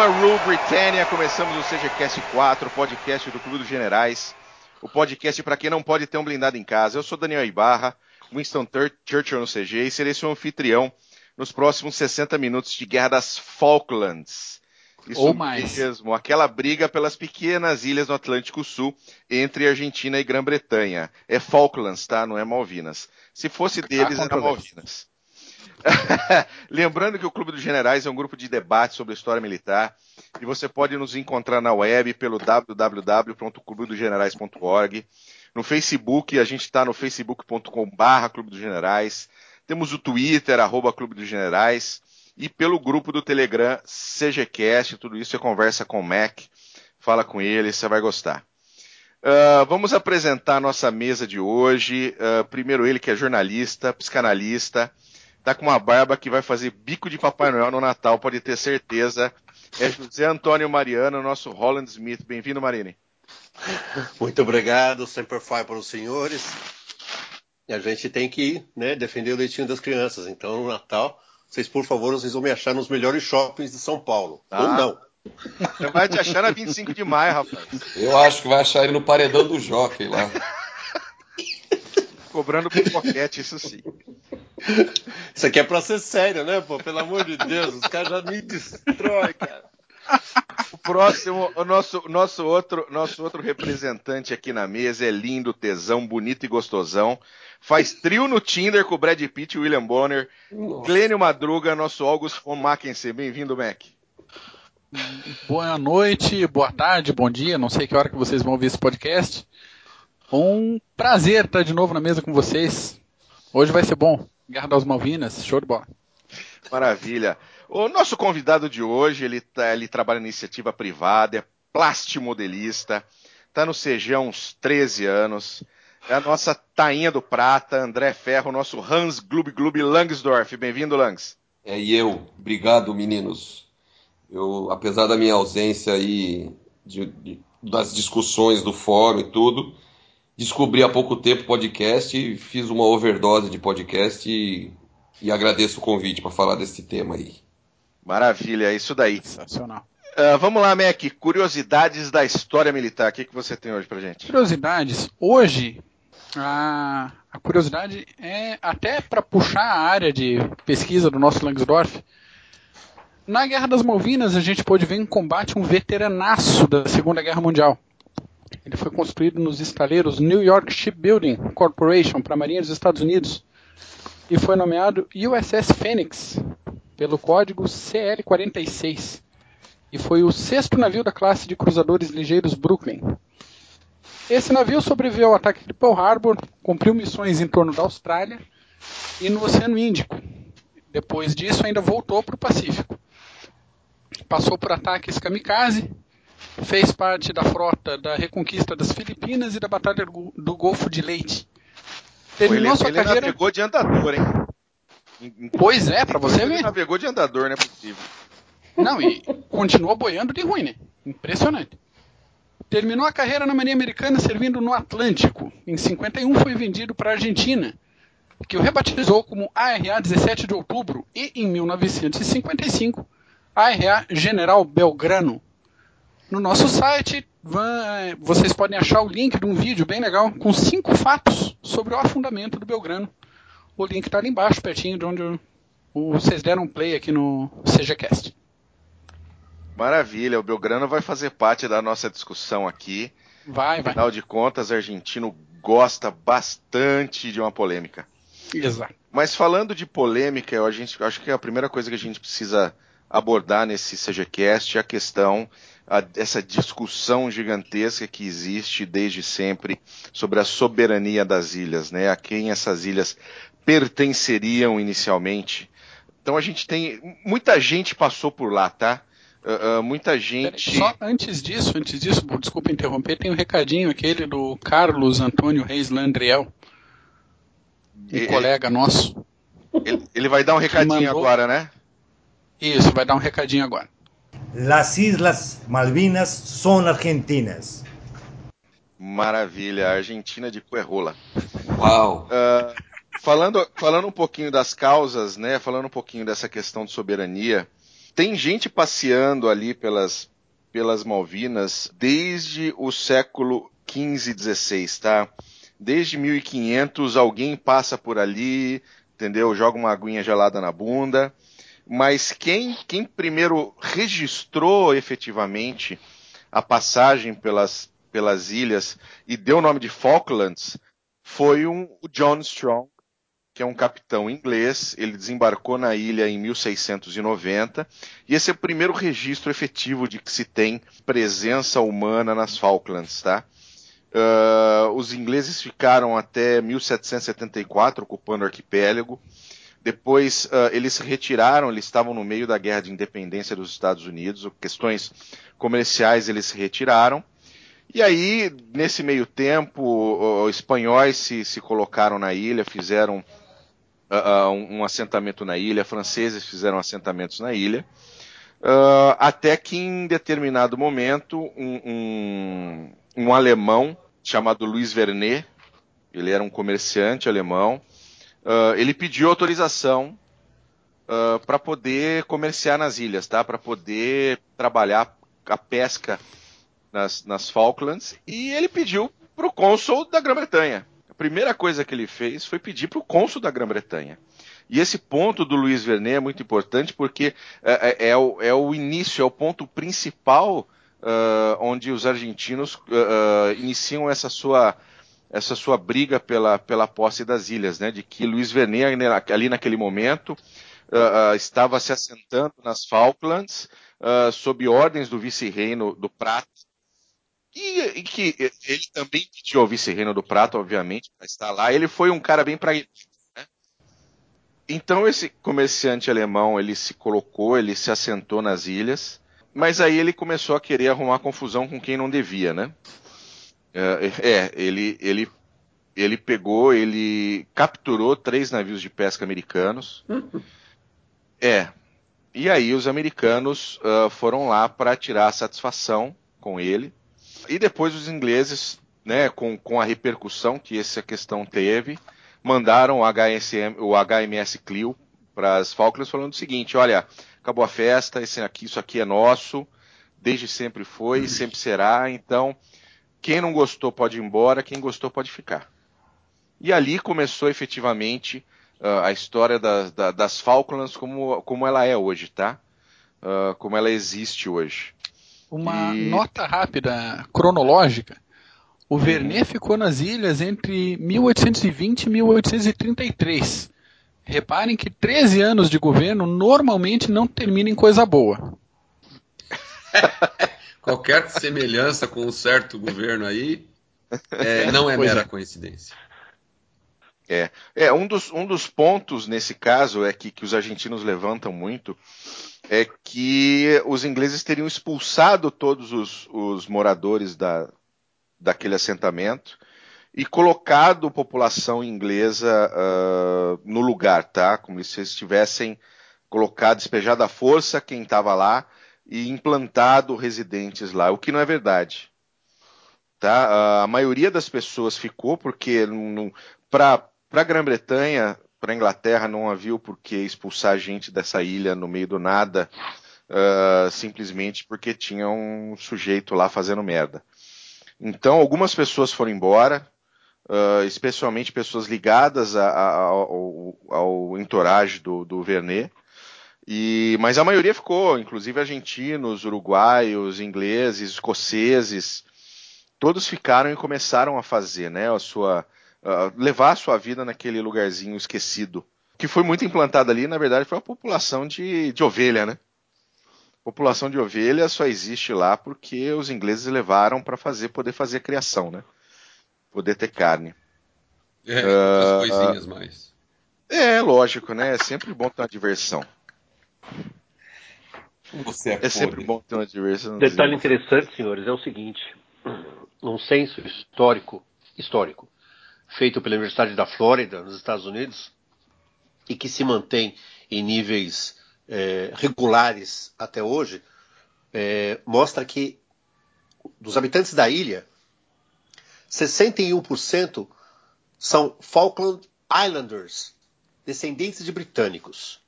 E belíssima Rule Britannia, começamos o CGCast 4, o podcast do Clube dos Generais. O podcast para quem não pode ter um blindado em casa. Eu sou Daniel Ibarra, Winston Churchill no CG e serei seu anfitrião nos próximos 60 minutos de Guerra das Falklands. Isso Ou mais. mesmo, aquela briga pelas pequenas ilhas no Atlântico Sul entre Argentina e Grã-Bretanha. É Falklands, tá? Não é Malvinas. Se fosse deles, era Malvinas. Lembrando que o Clube dos Generais é um grupo de debate sobre história militar e você pode nos encontrar na web pelo www.clubedosgenerais.org. No Facebook, a gente está no facebook.com.br Clube dos Generais. Temos o Twitter, arroba Clube dos Generais. E pelo grupo do Telegram, CGCast, tudo isso você conversa com o Mac, fala com ele, você vai gostar. Uh, vamos apresentar a nossa mesa de hoje. Uh, primeiro ele que é jornalista, psicanalista, tá com uma barba que vai fazer bico de Papai Noel no Natal, pode ter certeza. É José Antônio Mariano, nosso Holland Smith. Bem-vindo, Marini. Muito obrigado, sempre faz para os senhores. E a gente tem que né, defender o leitinho das crianças. Então, no Natal, vocês, por favor, vocês vão me achar nos melhores shoppings de São Paulo. Ah. Ou não. Você vai te achar na 25 de maio, rapaz. Eu acho que vai achar ele no paredão do Jockey lá. Cobrando pipoquete, isso sim. Isso aqui é pra ser sério, né, pô? Pelo amor de Deus, os caras já me destroem, cara. O próximo, o nosso, nosso, outro, nosso outro representante aqui na mesa é lindo, tesão, bonito e gostosão. Faz trio no Tinder com o Brad Pitt e William Bonner. Nossa. Clênio Madruga, nosso August von Mackensen. Bem-vindo, Mac. Boa noite, boa tarde, bom dia. Não sei que hora que vocês vão ouvir esse podcast. Um prazer estar de novo na mesa com vocês. Hoje vai ser bom. Guerra das Malvinas, show de bola. Maravilha. O nosso convidado de hoje, ele, tá, ele trabalha em iniciativa privada, é plastimodelista, está no CG há uns 13 anos. É a nossa tainha do prata, André Ferro, nosso Hans Glub Glub Langsdorff. Bem-vindo, Langs. É, e eu. Obrigado, meninos. Eu, apesar da minha ausência aí de, de, das discussões do fórum e tudo, descobri há pouco tempo podcast, fiz uma overdose de podcast e, e agradeço o convite para falar desse tema aí. Maravilha, é isso daí. Sensacional. Uh, vamos lá, Mac. Curiosidades da história militar. O que, que você tem hoje pra gente? Curiosidades. Hoje, a, a curiosidade é até para puxar a área de pesquisa do nosso Langsdorff. Na Guerra das Malvinas, a gente pôde ver em combate um veteranaço da Segunda Guerra Mundial. Ele foi construído nos estaleiros New York Shipbuilding Corporation para a Marinha dos Estados Unidos e foi nomeado USS Phoenix pelo código CL-46 e foi o sexto navio da classe de cruzadores ligeiros Brooklyn. Esse navio sobreviveu ao ataque de Pearl Harbor, cumpriu missões em torno da Austrália e no Oceano Índico. Depois disso, ainda voltou para o Pacífico. Passou por ataques kamikaze, fez parte da frota da reconquista das Filipinas e da Batalha do Golfo de Leite. Terminou ele, sua ele carreira. navegou de andador, hein? Pois é, para você ver. Ele navegou de andador, não é possível. Não, e continuou boiando de ruim, né? Impressionante. Terminou a carreira na Marinha Americana servindo no Atlântico. Em 51 foi vendido para a Argentina, que o rebatizou como ARA 17 de outubro e em 1955 ARA General Belgrano. No nosso site vocês podem achar o link de um vídeo bem legal com cinco fatos sobre o afundamento do Belgrano. O link está ali embaixo, pertinho de onde vocês deram play aqui no CGCast. Maravilha, o Belgrano vai fazer parte da nossa discussão aqui. Vai, vai. Afinal de contas, o argentino gosta bastante de uma polêmica. Exato. Mas falando de polêmica, eu, a gente, acho que a primeira coisa que a gente precisa abordar nesse CGCast é a questão, a, essa discussão gigantesca que existe desde sempre sobre a soberania das ilhas, né? A quem essas ilhas pertenceriam inicialmente. Então a gente tem. Muita gente passou por lá, tá? Uh, uh, muita gente. Só antes disso, antes disso, desculpa interromper, tem um recadinho aquele do Carlos Antônio Reis Landriel, um ele, colega nosso. Ele, ele, vai dar um recadinho mandou... agora, né? Isso, vai dar um recadinho agora. Las Islas Malvinas são argentinas. Maravilha, Argentina de Cuerrola. Uau! Uh, falando, falando um pouquinho das causas, né? Falando um pouquinho dessa questão de soberania, tem gente passeando ali pelas, pelas Malvinas desde o século XV, XVI, tá? Desde 1500 alguém passa por ali, entendeu? Joga uma aguinha gelada na bunda. Mas quem, quem primeiro registrou efetivamente a passagem pelas, pelas ilhas e deu o nome de Falklands foi um, o John Strong, que é um capitão inglês. Ele desembarcou na ilha em 1690 e esse é o primeiro registro efetivo de que se tem presença humana nas Falklands, tá? Uh, os ingleses ficaram até 1774 ocupando o arquipélago. Depois uh, eles se retiraram, eles estavam no meio da guerra de independência dos Estados Unidos, questões comerciais eles se retiraram. E aí, nesse meio tempo, os espanhóis se, se colocaram na ilha, fizeram uh, um, um, assentamento na ilha, franceses fizeram assentamentos na ilha, uh, até que em determinado momento um, um, um alemão chamado Luiz Vernet, ele era um comerciante alemão, uh, ele pediu autorização uh, para poder comerciar nas ilhas, tá? Para poder trabalhar a pesca nas, nas Falklands e ele pediu para o cônsul da Grã-Bretanha. A primeira coisa que ele fez foi pedir para o cônsul da Grã-Bretanha. E esse ponto do Luiz Vernet é muito importante porque é, é, é, o, é o, início, é o ponto principal uh, onde os argentinos iniciam essa sua essa sua briga pela, pela posse das ilhas, né? De que Luiz Vernet ali naquele momento uh, estava se assentando nas Falklands sob ordens do vice-reino do Prato e, e, que ele também pediu ao vice-reino do Prato, obviamente, para estar lá. Ele foi um cara bem pragmático. Né? Então esse comerciante alemão ele se colocou, ele se assentou nas ilhas mas aí ele começou a querer arrumar confusão com quem não devia, né? É, é, ele, ele, ele pegou, ele capturou três navios de pesca americanos. é. E aí os americanos uh, foram lá para tirar satisfação com ele. E depois os ingleses, né, com, com a repercussão que essa questão teve, mandaram o, HSM, o HMS Clio para as Falklands falando o seguinte: olha, acabou a festa, esse aqui, isso aqui é nosso, desde sempre foi, sempre será. Então, quem não gostou pode ir embora, quem gostou pode ficar. E ali começou efetivamente uh, a história da, da, das Falklands como, como ela é hoje, tá? Uh, como ela existe hoje. Uma e... nota rápida, cronológica. O Vernet ficou nas ilhas entre 1820 e 1833. Reparem que 13 anos de governo normalmente não terminam em coisa boa. Qualquer semelhança com um certo governo aí é, não é pois mera é. coincidência. É, é um, dos, um dos pontos nesse caso é que, que os argentinos levantam muito é que os ingleses teriam expulsado todos os, os moradores da, daquele assentamento e colocado população inglesa uh, no lugar, tá? Como se eles tivessem colocado, despejado à força quem estava lá e implantado residentes lá, o que não é verdade. Tá? A maioria das pessoas ficou porque para a Grã-Bretanha, para a Inglaterra, não havia por que expulsar gente dessa ilha no meio do nada, uh, simplesmente porque tinha um sujeito lá fazendo merda. Então, algumas pessoas foram embora, uh, especialmente pessoas ligadas a, a, ao, ao entourage do, do Vernet. E, mas a maioria ficou, inclusive argentinos, uruguaios, ingleses, escoceses, todos ficaram e começaram a fazer, né, a sua, uh, levar a sua vida naquele lugarzinho esquecido. Que foi muito implantado ali, na verdade, foi a população de, de ovelha, né? População de ovelha só existe lá porque os ingleses levaram para fazer, poder fazer a criação, né? poder ter carne. É, uh, coisinhas mais. É, lógico, né? É sempre bom ter uma diversão. Você é, é sempre bom ter uma diversão. Detalhe interessante, senhores, é o seguinte: um censo histórico, histórico feito pela Universidade da Flórida, nos Estados Unidos, e que se mantém em níveis é, regulares até hoje, é, mostra que dos habitantes da ilha, 61% são Falkland Islanders, descendentes de britânicos.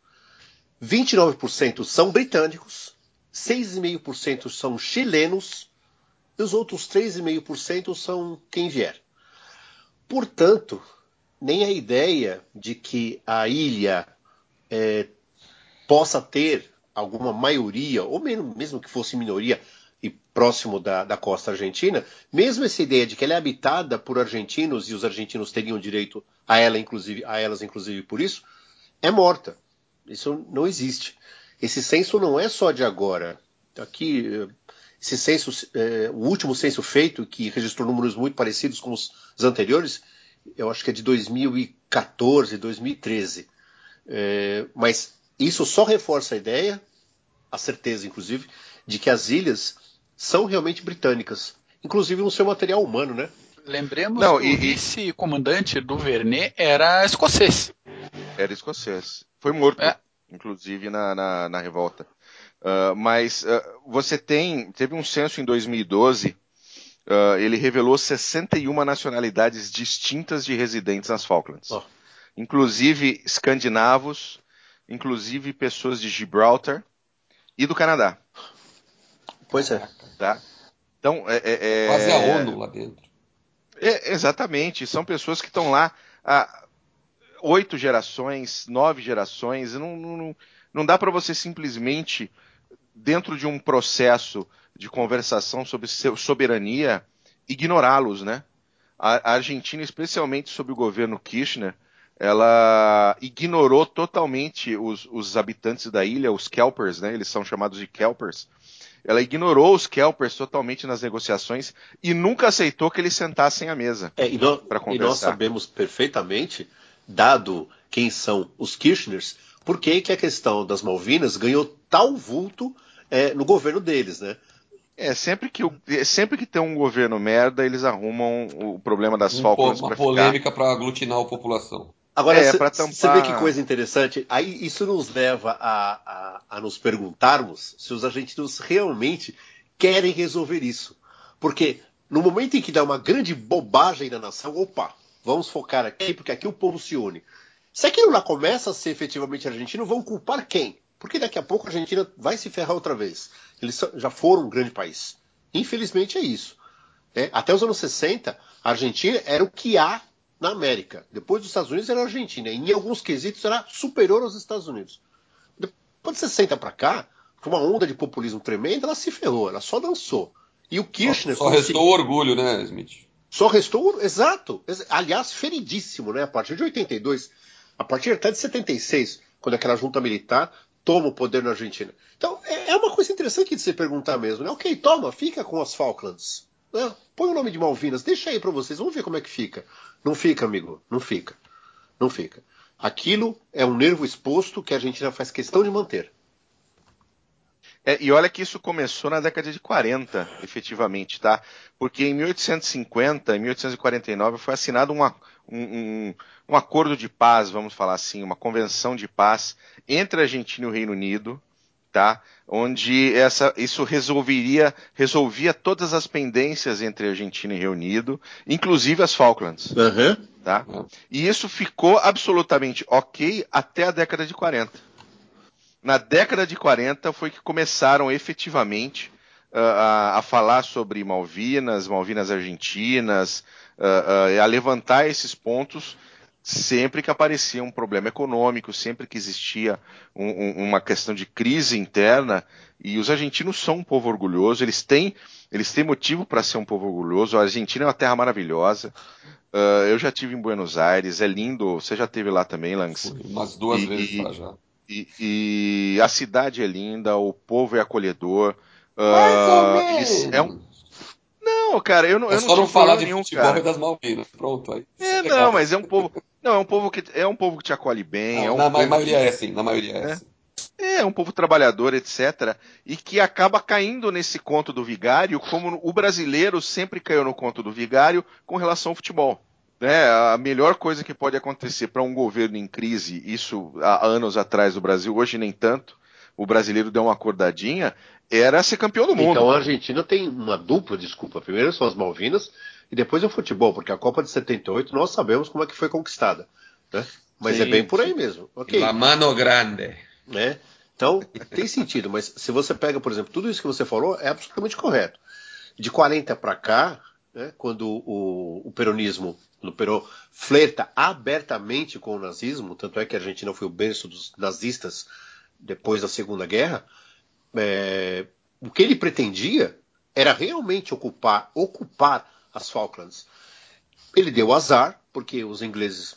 29% são britânicos, 6,5% são chilenos e os outros 3,5% são quem vier. Portanto, nem a ideia de que a ilha é, possa ter alguma maioria, ou mesmo, mesmo que fosse minoria, e próximo da, da costa argentina, mesmo essa ideia de que ela é habitada por argentinos e os argentinos teriam direito a ela, inclusive, a elas, inclusive por isso, é morta. Isso não existe. Esse censo não é só de agora. Aqui, esse censo, é, o último censo feito, que registrou números muito parecidos com os, anteriores, eu acho que é de 2014, 2013. É, mas isso só reforça a ideia, a certeza, inclusive, de que as ilhas são realmente britânicas, inclusive no seu material humano, né? Lembremos Não, que e, o vice-comandante do Vernet era escocês. Era escocês. Foi morto, é. inclusive, na, na, na revolta. Uh, mas uh, você tem. Teve um censo em 2012. Uh, ele revelou 61 nacionalidades distintas de residentes nas Falklands. Oh. Inclusive escandinavos, inclusive pessoas de Gibraltar e do Canadá. Pois é. Tá? Então, é, é, é Quase a ONU lá dentro. É, exatamente. São pessoas que estão lá há oito gerações, nove gerações. Não, não, não dá para você simplesmente, dentro de um processo de conversação sobre soberania, ignorá-los, né? A, Argentina, especialmente sob o governo Kirchner, ela ignorou totalmente os, os habitantes da ilha, os Kelpers, né? Eles são chamados de Kelpers ela ignorou os Kelpers totalmente nas negociações e nunca aceitou que eles sentassem à mesa é, para conversar. E nós sabemos perfeitamente, dado quem são os Kirchners, por que, que a questão das Malvinas ganhou tal vulto é, no governo deles, né? É, sempre que, é, sempre que tem um governo merda, eles arrumam o problema das um, Falklands Uma polêmica para aglutinar a população. Agora, é, você vê que coisa interessante. Aí isso nos leva a, a, a, nos perguntarmos se os argentinos realmente querem resolver isso. Porque no momento em que dá uma grande bobagem na nação, opa, vamos focar aqui, porque aqui o povo se une. Se aquilo lá começa a ser efetivamente argentino, vão culpar quem? Porque daqui a pouco a Argentina vai se ferrar outra vez. Eles já foram um grande país. Infelizmente é isso. É, até os anos 60, a Argentina era o que há na América. Depois dos Estados Unidos era a Argentina. E em alguns quesitos era superior aos Estados Unidos. Depois de 60 para cá, com uma onda de populismo tremenda, ela se ferrou, ela só dançou. E o Kirchner. Só, só restou o orgulho, né, Smith? Só restou. Exato. Aliás, feridíssimo, né? A partir de 82, a partir até de 76, quando aquela junta militar toma o poder na Argentina. Então, é, é uma coisa interessante de se perguntar mesmo, né? Ok, toma, fica com as Falklands. Né? Põe o nome de Malvinas, deixa aí para vocês, vamos ver como é que fica. Não fica, amigo, não fica. Não fica. Aquilo é um nervo exposto que a Argentina faz questão de manter. É, e olha que isso começou na década de 40, efetivamente, tá? Porque em 1850, em 1849, foi assinado uma, um, um, um acordo de paz, vamos falar assim, uma convenção de paz entre a Argentina e o Reino Unido, tá? Onde essa, isso resolveria, resolvia todas as pendências entre Argentina e Reino Unido, inclusive as Falklands. Uhum. Tá? E isso ficou absolutamente ok até a década de 40. Na década de 40 foi que começaram efetivamente uh, a, a, falar sobre Malvinas, Malvinas Argentinas, uh, uh, a levantar esses pontos sempre que aparecia um problema econômico, sempre que existia um, um, uma questão de crise interna, e os argentinos são um povo orgulhoso, eles têm, eles têm motivo para ser um povo orgulhoso. A Argentina é uma terra maravilhosa. Eu já tive em Buenos Aires, é lindo. Você já esteve lá também, Langs? Umas duas e, vezes para já. E, e, a cidade é linda, o povo é acolhedor. Uh, é um, não, cara, eu não. É eu só não falar de nenhum, futebol cara. e das Malvinas. Pronto, aí. É, não, mas é um povo. Não, é um povo que é um povo que te acolhe bem. Não, é um na maioria que... é assim, na maioria é, é assim. É, um povo trabalhador, etc. E que acaba caindo nesse conto do vigário, como o brasileiro sempre caiu no conto do vigário com relação ao futebol. Né, a melhor coisa que pode acontecer para um governo em crise, isso há anos atrás no Brasil, hoje nem tanto, o brasileiro deu uma acordadinha, era ser campeão do mundo. Então a Argentina tem uma dupla desculpa. Primeiro são as Malvinas e depois é o futebol, porque a Copa de 78 nós sabemos como é que foi conquistada. Né? Mas é sim, é bem por aí sim. mesmo. Okay. La mano grande. Né? Então, tem sentido, mas se você pega, por exemplo, tudo isso que você falou é absolutamente correto. De 40 para cá, né, quando o, o peronismo, no Perón, flerta abertamente com o nazismo, tanto é que a Argentina foi o berço dos nazistas depois da Segunda Guerra, é, o que ele pretendia era realmente ocupar, ocupar as Falklands. Ele deu azar, porque os ingleses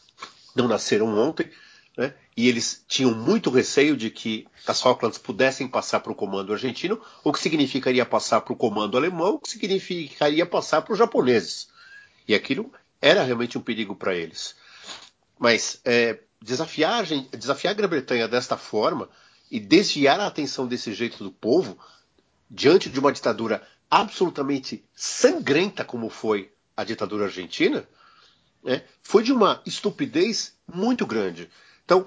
não nasceram ontem, né? e eles tinham muito receio de que as Falklands pudessem passar para o comando argentino, o que significaria passar para o comando alemão, o que significaria passar para os japoneses. E aquilo era realmente um perigo para eles. Mas é, desafiar, desafiar a Grã-Bretanha desta forma e desviar a atenção desse jeito do povo, diante de uma ditadura absolutamente sangrenta como foi a ditadura argentina, né, foi de uma estupidez muito grande. Então,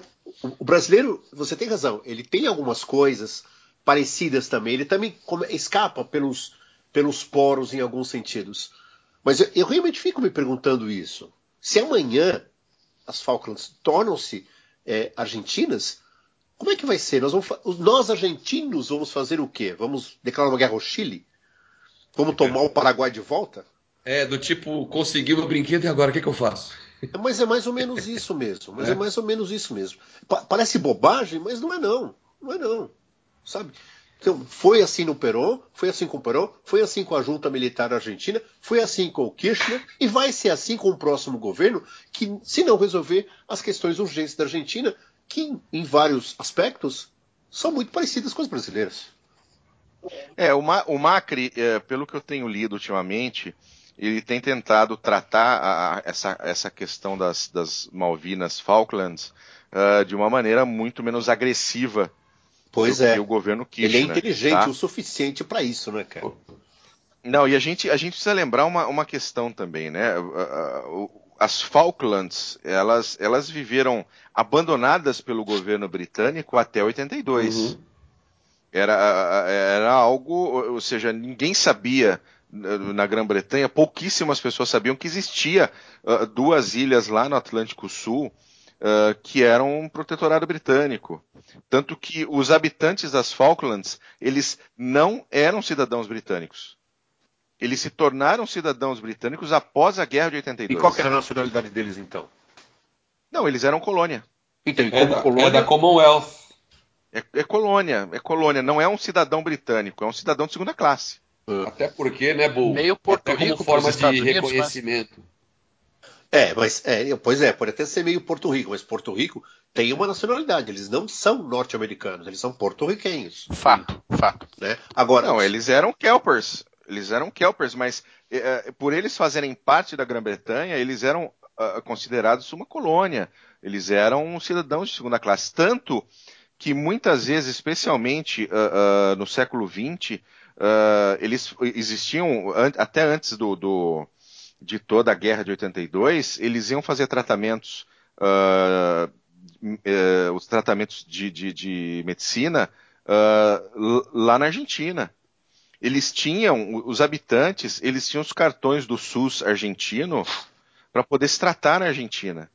o brasileiro, você tem razão, ele tem algumas coisas parecidas também, ele também escapa pelos, pelos poros em alguns sentidos. Mas eu, eu realmente fico me perguntando isso. Se amanhã as Falklands tornam-se é, argentinas, como é que vai ser? Nós, vamos, nós, argentinos, vamos fazer o quê? Vamos declarar uma guerra ao Chile? Vamos tomar o Paraguai de volta? É, do tipo, consegui o brinquedo e agora o que, que eu faço? Mas é mais ou menos isso mesmo. Mas é, é mais ou menos isso mesmo. Pa parece bobagem, mas não é não. Não é não. Sabe? Então, foi assim no Perón, foi assim com o Perón, foi assim com a junta militar argentina, foi assim com o Kirchner e vai ser assim com o próximo governo, que se não resolver as questões urgentes da Argentina, que em vários aspectos são muito parecidas com as brasileiras. É, o, Ma o Macri, é, pelo que eu tenho lido ultimamente, ele tem tentado tratar a, essa, essa questão das, das Malvinas Falklands uh, de uma maneira muito menos agressiva pois do é. que o governo quis. Ele é inteligente tá? o suficiente para isso, né, cara? Não, e a gente, a gente precisa lembrar uma, uma questão também, né? As Falklands, elas, elas viveram abandonadas pelo governo britânico até 82. Uhum. Era, era algo, ou seja, ninguém sabia na Grã-Bretanha, pouquíssimas pessoas sabiam que existia uh, duas ilhas lá no Atlântico Sul uh, que eram um protetorado britânico. Tanto que os habitantes das Falklands, eles não eram cidadãos britânicos. Eles se tornaram cidadãos britânicos após a Guerra de 82. E qual era a nacionalidade deles, então? Não, eles eram colônia. Então, é, da, colônia... é da Commonwealth. É, é colônia, é colônia, não é um cidadão britânico, é um cidadão de segunda classe. Até porque, né, Bull? Meio Porto Rico como forma de Unidos, reconhecimento. Mas... É, mas é, pois é, pode até ser meio Porto Rico, mas Porto Rico tem uma nacionalidade. Eles não são norte-americanos, eles são porto-riquenhos. Fato, fato. Né? Agora, não, eles eram Kelpers, eles eram Kelpers, mas é, por eles fazerem parte da Grã-Bretanha, eles eram uh, considerados uma colônia. Eles eram cidadãos de segunda classe, tanto que muitas vezes, especialmente uh, uh, no século XX, uh, eles existiam an até antes do, do, de toda a guerra de 82, eles iam fazer tratamentos, uh, uh, os tratamentos de, de, de medicina lá na Argentina. Eles tinham, os habitantes, eles tinham os cartões do SUS argentino para poder se tratar na Argentina.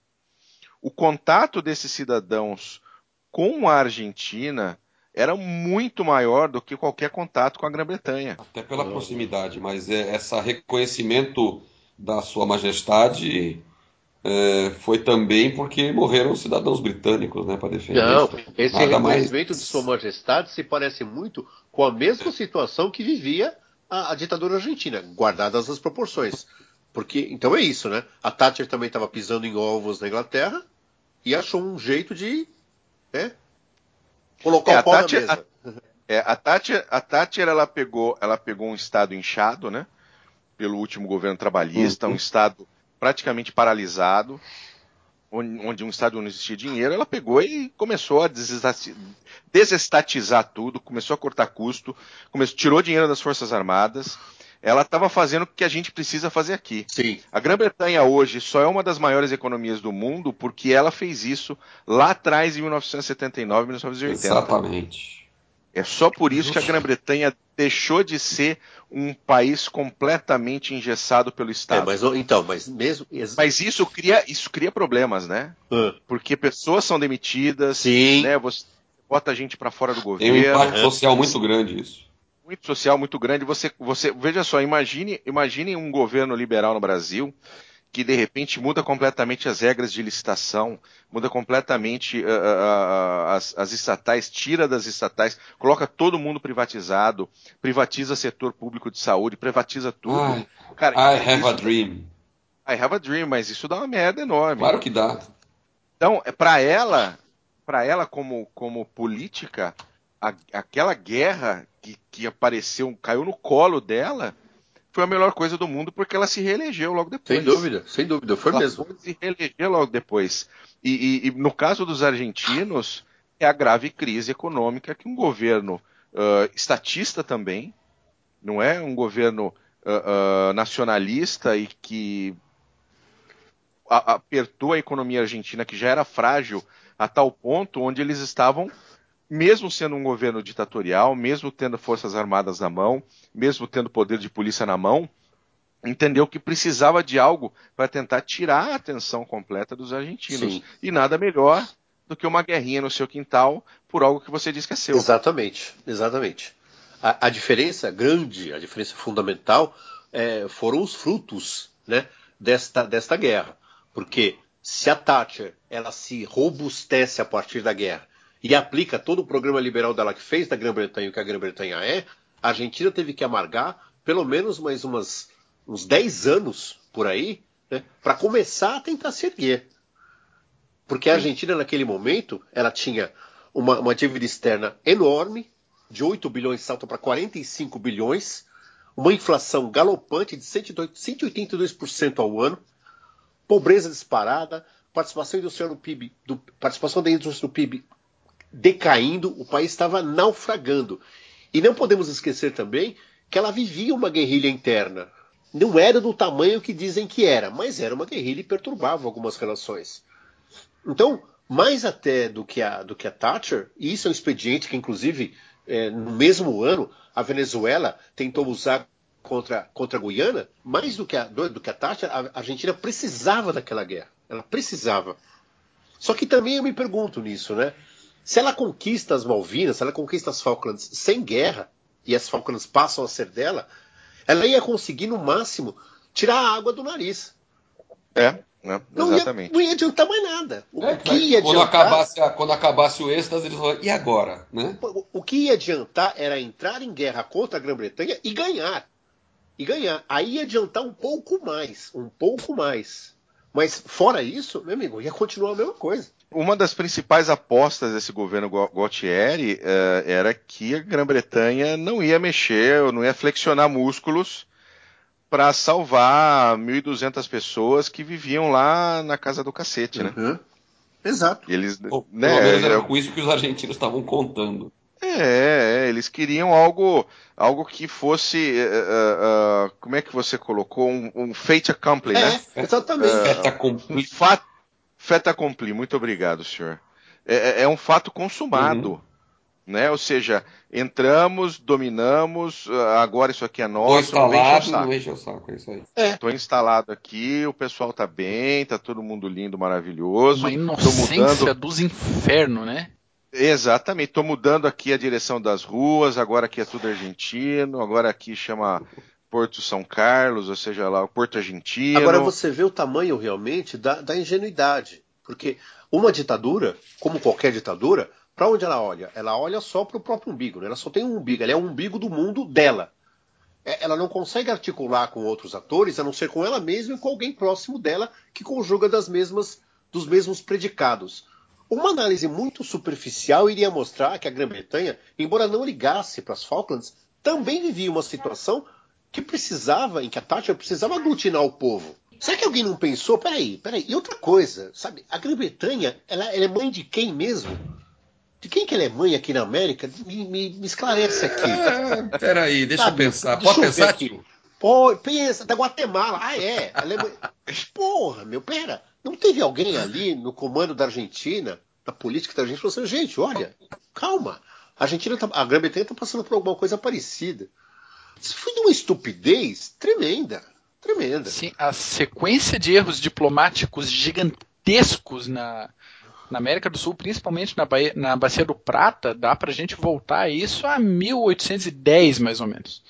O contato desses cidadãos com a Argentina era muito maior do que qualquer contato com a Grã-Bretanha. Até pela proximidade, mas é, esse reconhecimento da Sua Majestade é, foi também porque morreram cidadãos britânicos, né, para defender. Não, esse Nada reconhecimento mais... de Sua Majestade se parece muito com a mesma situação que vivia a, a ditadura argentina, guardadas as proporções. Porque, então é isso, né? A Thatcher também estava pisando em ovos na Inglaterra e achou um jeito de né, Colocar é, o pau Thatcher, na mesa. A, é, a Thatcher, a Thatcher ela pegou, ela pegou um estado inchado, né? Pelo último governo trabalhista, uhum. um estado praticamente paralisado, onde um estado não existia dinheiro, ela pegou e começou a desestatizar tudo, começou a cortar custo, começou, tirou dinheiro das Forças Armadas, ela estava fazendo o que a gente precisa fazer aqui. Sim. A Grã-Bretanha hoje só é uma das maiores economias do mundo porque ela fez isso lá atrás, em 1979, 1980. Exatamente. É só por isso que a Grã-Bretanha deixou de ser um país completamente engessado pelo Estado. É, mas, então, mas mesmo. Mas isso cria, isso cria problemas, né? Uh. Porque pessoas são demitidas, Sim. né? Você bota a gente para fora do Tem um governo. impacto social muito grande isso. Muito social muito grande. Você, você veja só, imagine, imagine um governo liberal no Brasil que de repente muda completamente as regras de licitação, muda completamente uh, uh, as, as, estatais, tira das estatais, coloca todo mundo privatizado, privatiza setor público de saúde, privatiza tudo. Ai, Cara, I have isso- a dream. I have a dream, mas isso dá uma merda enorme. Claro que dá. Então, para ela, para ela como, como política, a- aquela guerra que, que apareceu, caiu no colo dela, foi a melhor coisa do mundo porque ela se reelegeu logo depois. Sem dúvida, sem dúvida, foi Ela mesmo. foi se reeleger logo depois. E, e- e no caso dos argentinos, é a grave crise econômica que um governo ah, estatista também, não é um governo ah, ah, nacionalista e que apertou a economia argentina, que já era frágil, a tal ponto onde eles estavam, mesmo sendo um governo ditatorial, mesmo tendo forças armadas na mão, mesmo tendo poder de polícia na mão, entendeu que precisava de algo para tentar tirar a atenção completa dos argentinos. Sim. E nada melhor do que uma guerrinha no seu quintal por algo que você diz que é seu. Exatamente, exatamente. A, a diferença grande, a diferença fundamental é, foram os frutos né, desta, desta guerra. Porque se a Thatcher ela se robustece a partir da guerra e aplica todo o programa liberal dela que fez da Grã-Bretanha o que a Grã-Bretanha é, a Argentina teve que amargar pelo menos mais umas, uns 10 anos por aí né, para começar a tentar se erguer. Porque a Argentina, naquele momento, ela tinha uma, uma dívida externa enorme, de 8 bilhões salta para 45 bilhões, uma inflação galopante de 108 182% ao ano, pobreza disparada, participação industrial no PIB, do- participação da indústria no PIB decaindo, o país estava naufragando. E não podemos esquecer também que ela vivia uma guerrilha interna. Não era do tamanho que dizem que era, mas era uma guerrilha e perturbava algumas relações. Então, mais até do que a, do que a Thatcher, e isso é um expediente que, inclusive, é, no mesmo ano, a Venezuela tentou usar contra, contra a Guiana, mais do que a, do, do que a Thatcher, a Argentina precisava daquela guerra. Ela precisava. Só que também eu me pergunto nisso, né? Se ela conquista as Malvinas, se ela conquista as Falklands sem guerra, e as Falklands passam a ser dela, ela ia conseguir, no máximo, tirar a água do nariz. É, né? Não ia, exatamente. não ia adiantar mais nada. O, É, que ia quando, adiantar, acabasse, a- quando acabasse o êxtase, eles falaram, e agora? Né? o- o que ia adiantar era entrar em guerra contra a Grã-Bretanha e ganhar. E ganhar. Aí ia adiantar um pouco mais. Um pouco mais. Mas fora isso, meu amigo, ia continuar a mesma coisa. Uma das principais apostas desse governo Gu- Gualtieri eh, era que a Grã-Bretanha não ia mexer, ou não ia flexionar músculos para salvar 1.200 pessoas que viviam lá na casa do cacete, né? Uhum. Exato. Eles, Pelo né, menos era é- com isso que os argentinos estavam contando. É, é, eles queriam algo, algo que fosse, eh, eh, como é que você colocou, um, um fait accompli, né? É, exatamente. Feta Um fato, fait accompli, muito obrigado, senhor. É, é- é um fato consumado, Uhum. né? Ou seja, entramos, dominamos, ah, agora isso aqui é nosso, o instalado, saco. não enche o saco, é isso aí. Tô instalado aqui, o pessoal tá bem, tá todo mundo lindo, maravilhoso. Uma inocência mudando, dos infernos, né? exatamente, tô mudando aqui a direção das ruas, agora aqui é tudo argentino, agora aqui chama Porto São Carlos, ou seja lá, o Porto Argentino. Agora você vê o tamanho realmente da, da ingenuidade. Porque uma ditadura, como qualquer ditadura, para onde ela olha? Ela olha só para o próprio umbigo. né? Ela só tem um umbigo. Ela é o umbigo do mundo dela. É, Ela não consegue articular com outros atores, a não ser com ela mesma e com alguém próximo dela que conjuga das mesmas, dos mesmos predicados. Uma análise muito superficial iria mostrar que a Grã-Bretanha, embora não ligasse para as Falklands, também vivia uma situação que precisava, em que a Thatcher precisava aglutinar o povo. Será que alguém não pensou? Peraí, peraí. E outra coisa, sabe? A Grã-Bretanha, ela, ela é mãe de quem mesmo? De quem que ela é mãe aqui na América? Me, me- me esclarece aqui. É, peraí, deixa Sabe? eu pensar. Deixa Pode ver pensar, aqui. tio? Pô, pensa, da Guatemala. Ah, é. É Porra, meu, pera. Não teve alguém ali no comando da Argentina, da política da Argentina, falou assim, gente, olha, calma. A Argentina tá, a Grã-Bretanha está passando por alguma coisa parecida. Isso foi de uma estupidez tremenda. Tremenda. Sim, a sequência de erros diplomáticos gigantescos na, na América do Sul, principalmente na, Bahia, na Bacia do Prata, dá pra gente voltar a isso a 1810, mais ou menos.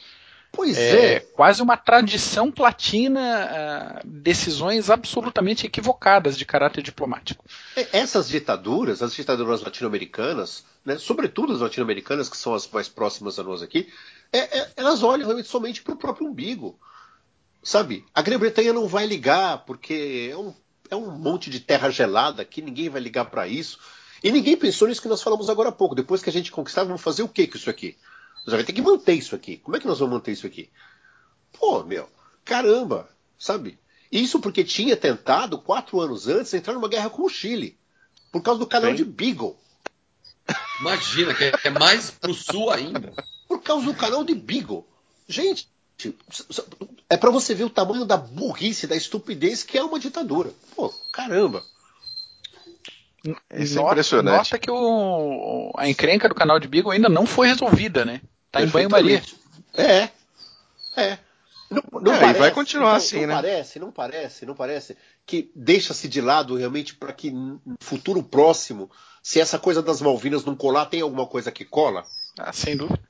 Pois é. é. Quase uma tradição platina, uh, decisões absolutamente equivocadas de caráter diplomático. Essas ditaduras, as ditaduras latino-americanas, né, sobretudo as latino-americanas, que são as mais próximas a nós aqui, é, é, elas olham realmente somente para o próprio umbigo. Sabe? A Grã-Bretanha não vai ligar, porque é um, é um monte de terra gelada aqui, ninguém vai ligar para isso. E ninguém pensou nisso que nós falamos agora há pouco. Depois que a gente conquistar, vamos fazer o que com isso aqui? Nós vamos ter que manter isso aqui. Como é que nós vamos manter isso aqui? Pô, meu, caramba, sabe? Isso porque tinha tentado, quatro anos antes, entrar numa guerra com o Chile. Por causa do canal Sim. de Beagle. Imagina, que é mais pro sul ainda. Por causa do canal de Beagle. Gente, é para você ver o tamanho da burrice, da estupidez que é uma ditadura. Pô, caramba. Isso é impressionante. Nota que o, a encrenca do canal de Beagle ainda não foi resolvida, né? Tá em banho-maria. É. É. Não, não é, parece, e vai continuar não, assim, não né? Parece, não parece, não parece que deixa-se de lado realmente para que no futuro próximo, se essa coisa das Malvinas não colar, tem alguma coisa que cola? Ah, sem dúvida.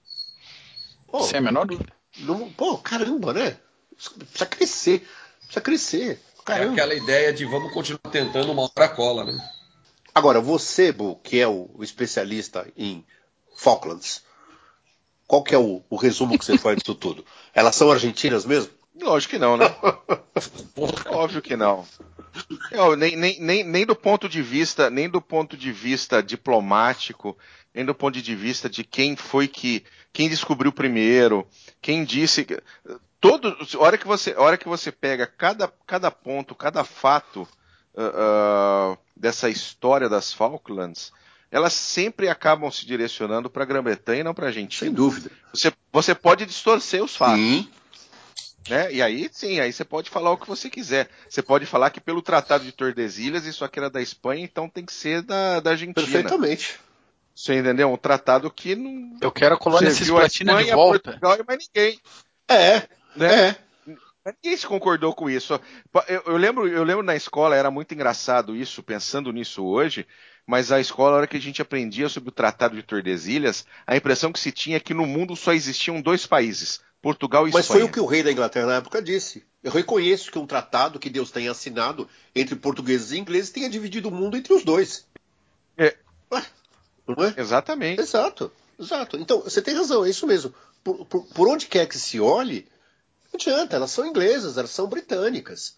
Pô, sem a menor dúvida. Não, pô, caramba, né? Precisa crescer. Precisa crescer. Caramba. É aquela ideia de vamos continuar tentando uma outra cola, né? Agora, você, Bu, que é o especialista em Falklands, qual que é o, o resumo que você faz disso tudo? Elas são argentinas mesmo? Lógico que não, né? Óbvio que não. Eu, nem, nem, nem, nem do ponto de vista, nem do ponto de vista diplomático, nem do ponto de vista de quem foi que, quem descobriu primeiro, quem disse, todo, hora que você, hora que você pega cada, cada ponto, cada fato uh, uh, dessa história das Falklands, elas sempre acabam se direcionando para a Grã-Bretanha e não para a Argentina. Sem dúvida. Você, você pode distorcer os fatos. Sim. Né? E aí, sim, aí você pode falar o que você quiser. Você pode falar que pelo Tratado de Tordesilhas isso aqui era da Espanha, então tem que ser da, da Argentina. Perfeitamente. Você entendeu? Um tratado que não. Eu quero a colônia cisplatina de volta. Portugal e mais ninguém. É. Né? É. Ninguém se concordou com isso. Eu, eu, lembro, eu lembro na escola, era muito engraçado isso, pensando nisso hoje, mas a escola, na hora que a gente aprendia sobre o Tratado de Tordesilhas, a impressão que se tinha é que no mundo só existiam dois países, Portugal e mas Espanha. Mas foi o que o rei da Inglaterra na época disse. Eu reconheço que um tratado que Deus tenha assinado entre portugueses e ingleses tenha dividido o mundo entre os dois. É. Ué, não é? Exatamente. Exato, exato. Então, você tem razão, é isso mesmo. Por, por, por onde quer que se olhe, não adianta, elas são inglesas, elas são britânicas.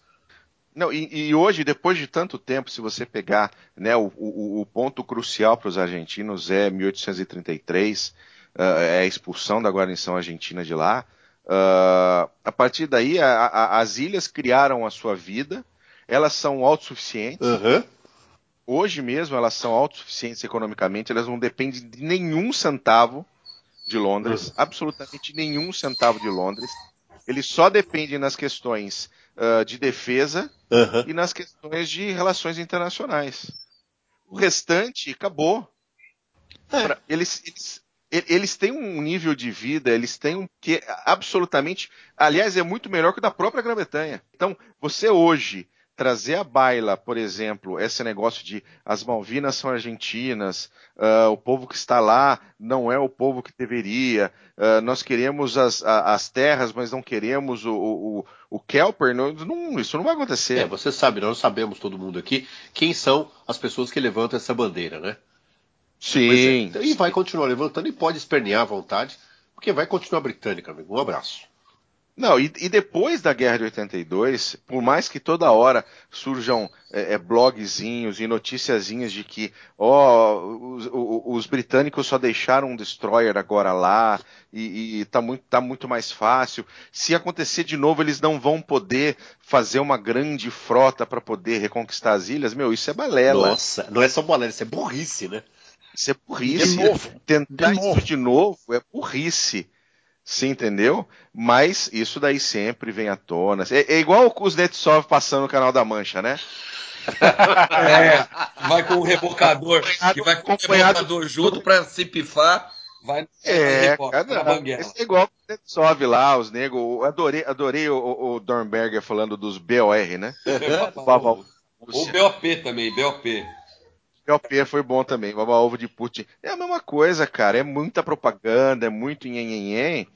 Não, e, e, hoje, depois de tanto tempo, se você pegar né, o, o, o ponto crucial para os argentinos é 1833, uh, é a expulsão da guarnição argentina de lá. Uh, a partir daí, a, a, as ilhas criaram a sua vida, elas são autossuficientes. Uhum. Hoje mesmo, elas são autossuficientes economicamente, elas não dependem de nenhum centavo de Londres, uhum. absolutamente nenhum centavo de Londres. Eles só dependem nas questões uh, de defesa uhum. e nas questões de relações internacionais. O restante acabou. É. Eles, eles, eles têm um nível de vida, eles têm um que absolutamente, aliás, é muito melhor que o da própria Grã-Bretanha. Então, você hoje trazer à baila, por exemplo, esse negócio de as Malvinas são argentinas, uh, o povo que está lá não é o povo que deveria, uh, nós queremos as, as, terras, mas não queremos o, o, o Kelper, não, não, isso não vai acontecer. É, você sabe, nós sabemos, todo mundo aqui, quem são as pessoas que levantam essa bandeira, né? Sim. É, e vai continuar levantando e pode espernear à vontade, porque vai continuar britânica, amigo. Um abraço. Não, e, e, depois da Guerra de 82, por mais que toda hora surjam é, é, blogzinhos e noticiazinhas de que ó, os, os, britânicos só deixaram um destroyer agora lá e, e tá, muito, tá muito mais fácil. Se acontecer de novo, eles não vão poder fazer uma grande frota para poder reconquistar as ilhas. Meu, isso é balela. Nossa, não é só balela, isso é burrice, né? Isso é burrice. De novo. Tentar de novo. isso de novo é burrice. Sim, entendeu? Mas isso daí sempre vem à tona. É, é igual o Kuznetsov passando no canal da Mancha, né? é, vai com o rebocador, que vai com o rebocador junto para se pifar. Vai é, cara, é igual o Kuznetsov lá, os negros. Adorei, adorei o, o Dornberger falando dos BOR, né? o, o BOP também, BOP. POP foi bom também. Baba ovo de Putin. É a mesma coisa, cara. É muita propaganda, é muito nhenhenhen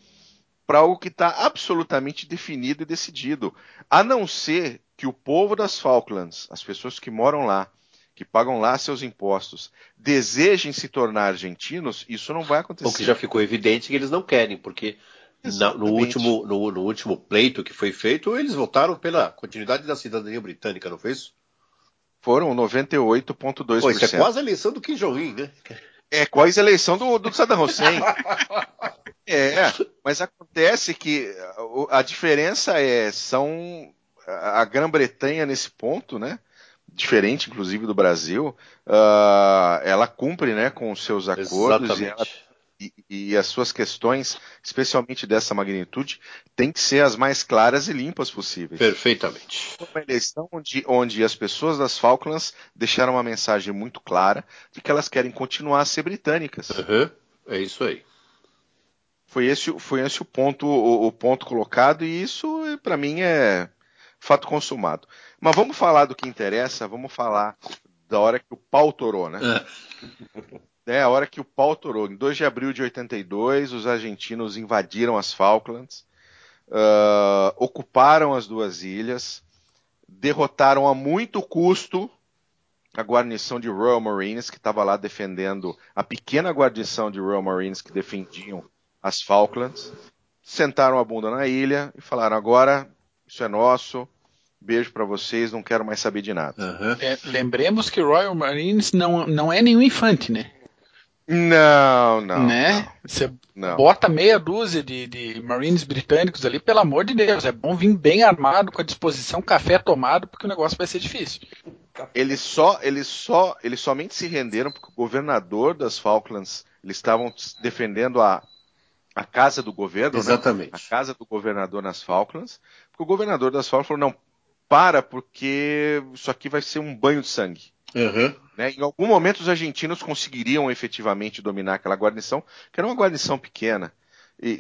para algo que está absolutamente definido e decidido. A não ser que o povo das Falklands, as pessoas que moram lá, que pagam lá seus impostos, desejem se tornar argentinos, isso não vai acontecer. O que já ficou evidente que eles não querem, porque na, no, último, no, no, último pleito que foi feito, eles votaram pela continuidade da cidadania britânica, não foi isso? Foram 98,2%. Isso é quase a eleição do Kim Jong-un, né? É quase a eleição do, do Saddam Hussein. é, mas acontece que a diferença é, são a Grã-Bretanha nesse ponto, né? Diferente, inclusive, do Brasil, uh, ela cumpre né, com os seus acordos e ela e, e, as suas questões, especialmente dessa magnitude, têm que ser as mais claras e limpas possíveis. Perfeitamente. Uma eleição onde, onde as pessoas das Falklands deixaram uma mensagem muito clara de que elas querem continuar a ser britânicas. Uhum. É isso aí. Foi esse, foi esse o ponto, o, o ponto colocado e isso, para mim, é fato consumado. Mas vamos falar do que interessa, vamos falar da hora que o pau torou, né? É né, a hora que o pau torou. Em 2 de abril de 82, os argentinos invadiram as Falklands, uh, ocuparam as duas ilhas, derrotaram a muito custo a guarnição de Royal Marines, que estava lá defendendo, a pequena guarnição de Royal Marines que defendiam as Falklands, sentaram a bunda na ilha e falaram: agora isso é nosso, beijo para vocês, não quero mais saber de nada. Uhum. É, lembremos que Royal Marines não, não é nenhum infante, né? Não, não. Né? Você bota meia dúzia de, de Marines britânicos ali, pelo amor de Deus. É bom vir bem armado, com a disposição café tomado, porque o negócio vai ser difícil. Eles só, eles só, eles somente se renderam porque o governador das Falklands, eles estavam defendendo a, a casa do governo, né? Exatamente. Né? A casa do governador nas Falklands. Porque o governador das Falklands falou, não, para, porque isso aqui vai ser um banho de sangue. Uhum. Né? Em algum momento os argentinos conseguiriam efetivamente dominar aquela guarnição, que era uma guarnição pequena. E,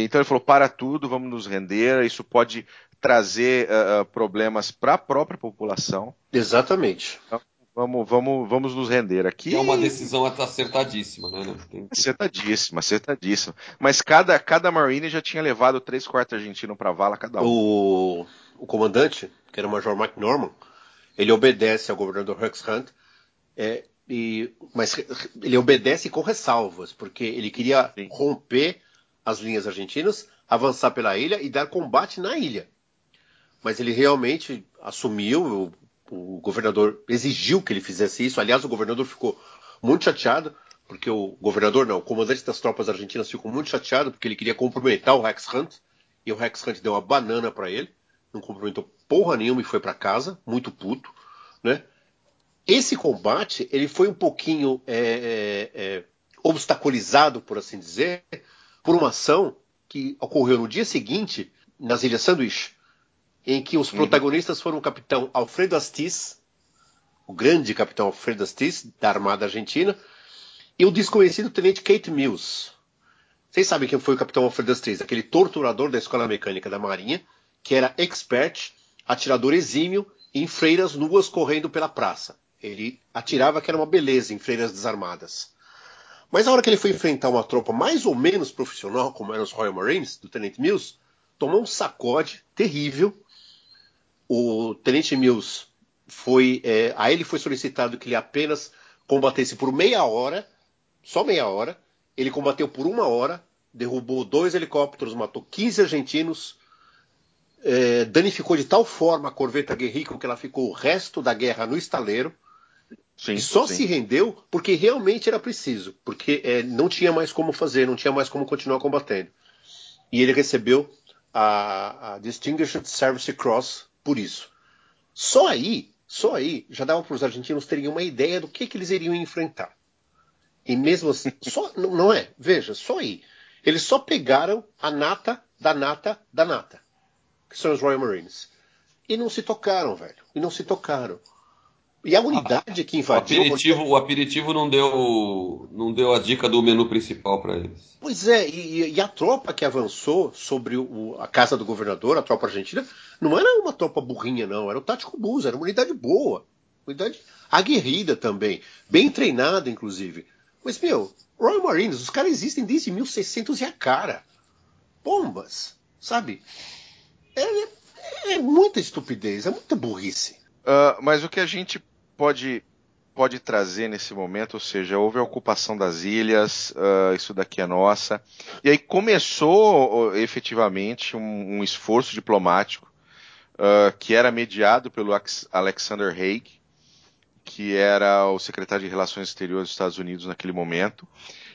e, então ele falou: para tudo, vamos nos render. Isso pode trazer uh, problemas para a própria população. Exatamente. Então, vamos, vamos, vamos nos render aqui. É uma decisão acertadíssima, né? Tem... Acertadíssima, acertadíssima. Mas cada, cada Marine já tinha levado três quartos argentinos para vala cada um. O, o comandante, que era o Major Mike Norman, ele obedece ao governador Hux Hunt, é, e, mas ele obedece com ressalvas, porque ele queria Sim. romper as linhas argentinas, avançar pela ilha e dar combate na ilha. Mas ele realmente assumiu, o, o governador exigiu que ele fizesse isso. Aliás, o governador ficou muito chateado, porque o governador, não, o comandante das tropas argentinas ficou muito chateado, porque ele queria cumprimentar o Rex Hunt, e o Rex Hunt deu uma banana para ele, não cumprimentou porra nenhuma e foi para casa, muito puto, né? Esse combate ele foi um pouquinho é, é, é, obstaculizado, por assim dizer, por uma ação que ocorreu no dia seguinte nas Ilhas Sanduíche, em que os uhum. protagonistas foram o capitão Alfredo Astiz, o grande capitão Alfredo Astiz, da Armada Argentina, e o desconhecido tenente Kate Mills. Vocês sabem quem foi o capitão Alfredo Astiz, aquele torturador da Escola Mecânica da Marinha, que era expert, atirador exímio em freiras nuas correndo pela praça. Ele atirava que era uma beleza em freiras desarmadas. Mas na hora que ele foi enfrentar uma tropa mais ou menos profissional, como eram os Royal Marines, do Tenente Mills, tomou um sacode terrível. O Tenente Mills foi. É, a ele foi solicitado que ele apenas combatesse por meia hora, só meia hora. Ele combateu por uma hora, derrubou dois helicópteros, matou 15 argentinos, é, danificou de tal forma a corveta Guerrico que ela ficou o resto da guerra no estaleiro. Sim, e só sim. se rendeu porque realmente era preciso, porque é, não tinha mais como fazer, não tinha mais como continuar combatendo. E ele recebeu a, a Distinguished Service Cross por isso. Só aí, só aí, já dava para os argentinos terem uma ideia do que, que eles iriam enfrentar. E mesmo assim, só, não, não é? Veja, só aí. Eles só pegaram a nata da nata da nata que são os Royal Marines. E não se tocaram, velho. E não se tocaram. E a unidade que invadiu. O aperitivo, o aperitivo não deu não deu a dica do menu principal para eles. Pois é, e, e, a tropa que avançou sobre o, a casa do governador, a tropa argentina, não era uma tropa burrinha, não. Era o tático bus, era uma unidade boa. unidade aguerrida também, bem treinada, inclusive. Mas, meu, Royal Marines, os caras existem desde 1600 e a cara. Bombas, sabe? É, é, é muita estupidez, é muita burrice. Uh, mas o que a gente pode pode trazer nesse momento, ou seja, houve a ocupação das ilhas, uh, isso daqui é nossa, e aí começou efetivamente um, um esforço diplomático uh, que era mediado pelo Alexander Haig, que era o secretário de Relações Exteriores dos Estados Unidos naquele momento,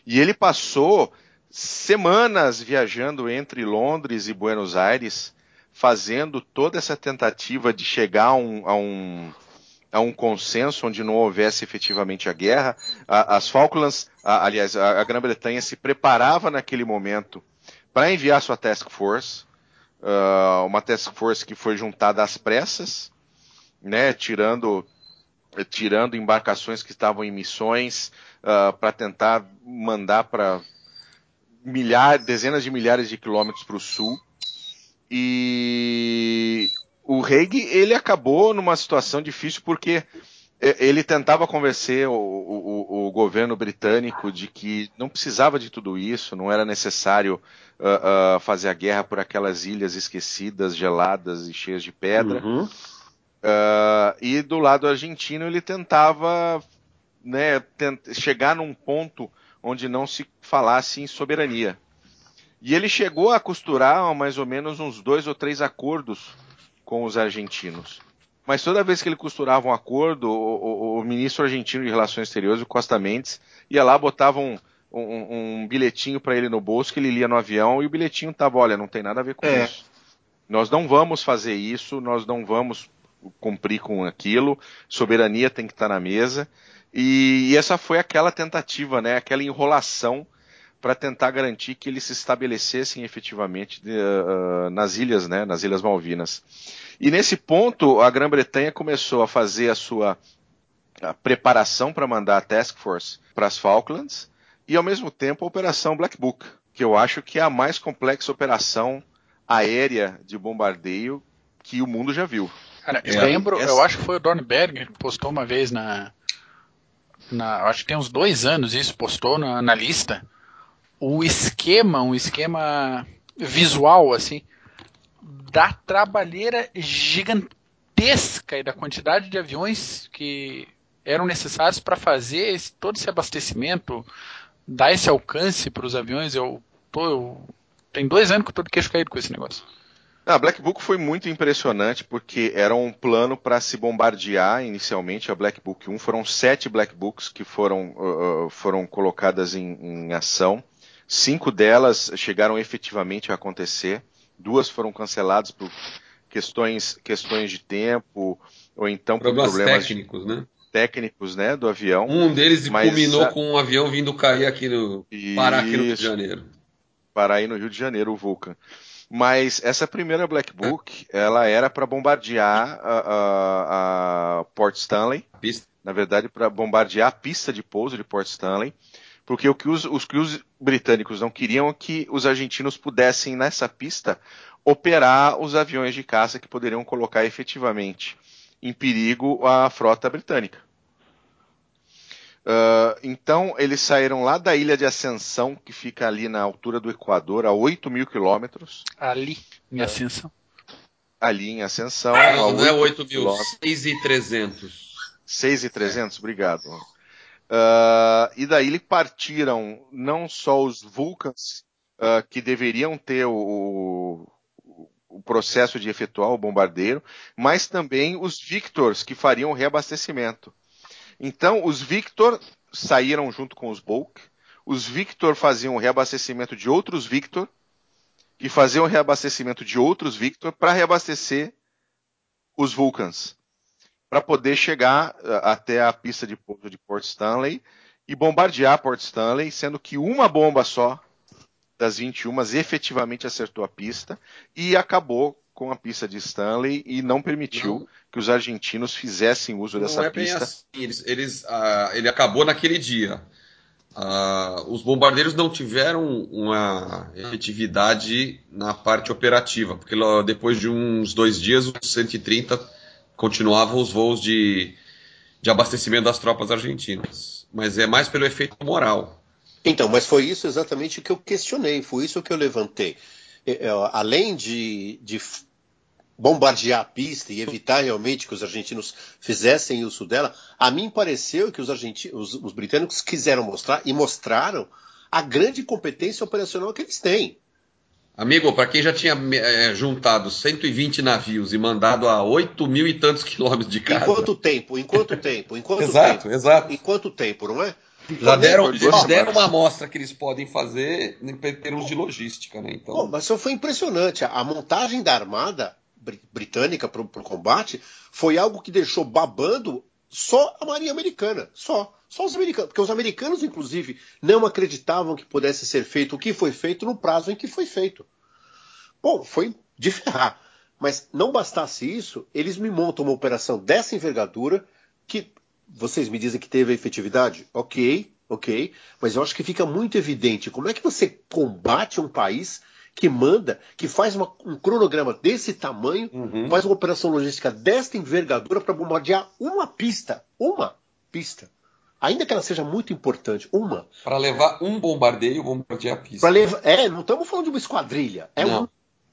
e ele passou semanas viajando entre Londres e Buenos Aires, fazendo toda essa tentativa de chegar a um, a um a um consenso onde não houvesse efetivamente a guerra. as Falklands, aliás, a, Grã-Bretanha se preparava naquele momento para enviar sua task force, uh, uma task force que foi juntada às pressas, né, tirando tirando embarcações que estavam em missões uh, para tentar mandar para dezenas de milhares de quilômetros para o sul. E o Haig ele acabou numa situação difícil porque ele tentava convencer o, o, o, governo britânico de que não precisava de tudo isso, não era necessário uh, uh, fazer a guerra por aquelas ilhas esquecidas, geladas e cheias de pedra. Uhum. Uh, e do lado argentino ele tentava né, tent chegar num ponto onde não se falasse em soberania. E ele chegou a costurar mais ou menos uns dois ou três acordos com os argentinos. Mas toda vez que ele costurava um acordo, o, o, o ministro argentino de Relações Exteriores, o Costa Mendes, ia lá, botava um, um, um bilhetinho para ele no bolso que ele lia no avião e o bilhetinho tava, olha, não tem nada a ver com é. isso. Nós não vamos fazer isso, nós não vamos cumprir com aquilo, soberania tem que estar tá na mesa. E, e essa foi aquela tentativa, né, aquela enrolação para tentar garantir que eles se estabelecessem efetivamente uh, nas ilhas, né, nas Ilhas Malvinas. E nesse ponto, a Grã-Bretanha começou a fazer a sua a preparação para mandar a Task Force para as Falklands e, ao mesmo tempo, a Operação Black Book, que eu acho que é a mais complexa operação aérea de bombardeio que o mundo já viu. Cara, eu é, lembro, essa... eu acho que foi o Dornberg que postou uma vez na, na, acho que tem uns dois anos isso, postou na, na lista o esquema, um esquema visual, assim, da trabalheira gigantesca e da quantidade de aviões que eram necessários para fazer esse, todo esse abastecimento, dar esse alcance para os aviões. Eu, tô, eu, tem dois anos que eu estou de queixo caído com esse negócio. A ah, Black Book foi muito impressionante porque era um plano para se bombardear inicialmente a Black Book 1. Foram sete Black Books que foram, uh, foram colocadas em, em ação. Cinco delas chegaram efetivamente a acontecer, duas foram canceladas por questões, questões de tempo, ou então problemas por problemas técnicos, né? técnicos né, do avião. Um deles mas, culminou a... com um avião vindo cair aqui no. Isso, parar aqui no Rio de Janeiro. Parar aí no Rio de Janeiro, o Vulcan. Mas essa primeira Black Book, é. ela era para bombardear a, a, a, Port Stanley. Na verdade, para bombardear a pista de pouso de Port Stanley porque o que os, os, que os britânicos não queriam é que os argentinos pudessem, nessa pista, operar os aviões de caça que poderiam colocar efetivamente em perigo a frota britânica. Uh, então, eles saíram lá da ilha de Ascensão, que fica ali na altura do Equador, a 8 mil quilômetros. Ali, em Ascensão. Ali em Ascensão. Não, não é 8 mil, 6,300. 6,300, obrigado. Uh, e daí eles partiram não só os Vulcans, uh, que deveriam ter o, o, processo de efetuar o bombardeiro, mas também os Victors, que fariam o reabastecimento. Então, os Victor saíram junto com os Bulk, os Victor faziam o reabastecimento de outros Victor, que faziam o reabastecimento de outros Victor para reabastecer os Vulcans para poder chegar uh, até a pista de pouso de Port Stanley e bombardear Port Stanley, sendo que uma bomba só das 21 efetivamente acertou a pista e acabou com a pista de Stanley e não permitiu não. que os argentinos fizessem uso não dessa é pista. Assim. Eles, eles, uh, ele acabou naquele dia. Uh, os bombardeiros não tiveram uma efetividade na parte operativa, porque depois de uns dois dias, os 130 continuavam os voos de, de abastecimento das tropas argentinas. Mas é mais pelo efeito moral. Então, mas foi isso exatamente que eu questionei, foi isso que eu levantei. É, é, além de, de bombardear a pista e evitar realmente que os argentinos fizessem uso dela, a mim pareceu que os, argentinos, os, os britânicos quiseram mostrar e mostraram a grande competência operacional que eles têm. Amigo, para quem já tinha é, juntado 120 navios e mandado a 8 mil e tantos quilômetros de casa. Em quanto tempo? Em quanto tempo? Em quanto exato, tempo? exato. Em quanto tempo, não é? Já deram, eles deram uma amostra que eles podem fazer em termos de logística, né? Então... Bom, mas isso foi impressionante. A montagem da armada britânica para o combate foi algo que deixou babando só a Marinha Americana. Só. Só os americanos. Porque os americanos, inclusive, não acreditavam que pudesse ser feito o que foi feito no prazo em que foi feito. Bom, foi de ferrar. Mas não bastasse isso, eles me montam uma operação dessa envergadura que vocês me dizem que teve efetividade? Ok, ok. Mas eu acho que fica muito evidente como é que você combate um país que manda, que faz uma, um cronograma desse tamanho, uhum. faz uma operação logística desta envergadura para bombardear uma pista. Uma pista. Ainda que ela seja muito importante, uma. Para levar um bombardeio, bombardear a pista. Levar, é, não estamos falando de uma esquadrilha. É não. um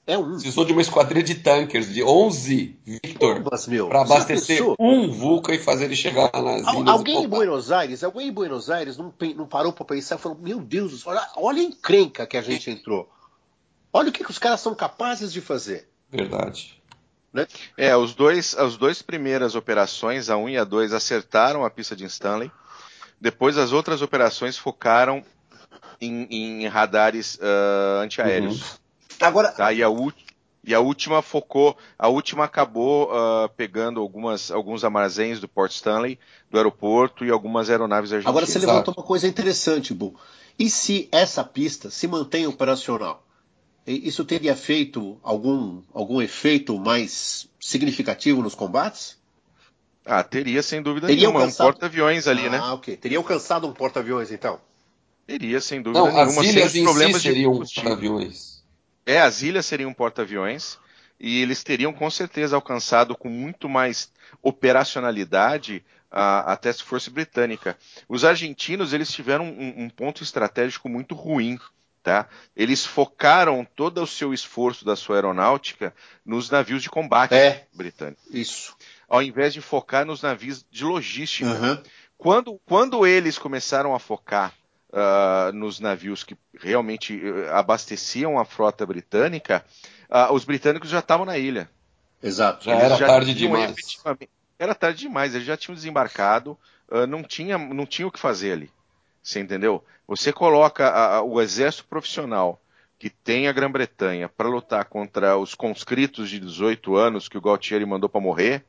é um. Precisou de uma esquadrilha de tankers, de 11, Victor, para abastecer um Vulca e fazer ele chegar nas Al, Alguém em Buenos Aires, alguém em Buenos Aires não, não parou para pensar e falou: Meu Deus, olha, olha a encrenca que a gente entrou. Olha o que, que os caras são capazes de fazer. Verdade. Né? É, os dois, as duas primeiras operações, a 1 e a 2, acertaram a pista de Stanley. Depois as outras operações focaram em, em radares uh, antiaéreos. Uhum. Agora. Tá, e, a e a última focou, a última acabou uh, pegando algumas, alguns armazéns do Port Stanley, do aeroporto e algumas aeronaves argentinas. Agora você levantou uma coisa interessante, Bu. E se essa pista se mantém operacional? Isso teria feito algum, algum efeito mais significativo nos combates? Ah, teria sem dúvida teria nenhuma. Alcançado... Um porta-aviões ali, ah, né? Ah, ok. Teria alcançado um porta-aviões, então? Teria, sem dúvida Não, nenhuma. As ilhas sem problemas si seriam de porta-aviões. É, as ilhas seriam porta-aviões e eles teriam com certeza alcançado com muito mais operacionalidade a, a Task Force britânica. Os argentinos eles tiveram um, um ponto estratégico muito ruim. Tá? Eles focaram todo o seu esforço da sua aeronáutica nos navios de combate é, britânicos. Isso. Ao invés de focar nos navios de logística. Uhum. Quando, quando eles começaram a focar uh, nos navios que realmente uh, abasteciam a frota britânica, uh, os britânicos já estavam na ilha. Exato. Já eles era já tarde demais. Era tarde demais, eles já tinham desembarcado, não, tinha, não tinha o que fazer ali. Você entendeu? Você coloca a, a, o exército profissional que tem a Grã-Bretanha para lutar contra os conscritos de 18 anos que o Galtieri mandou para morrer,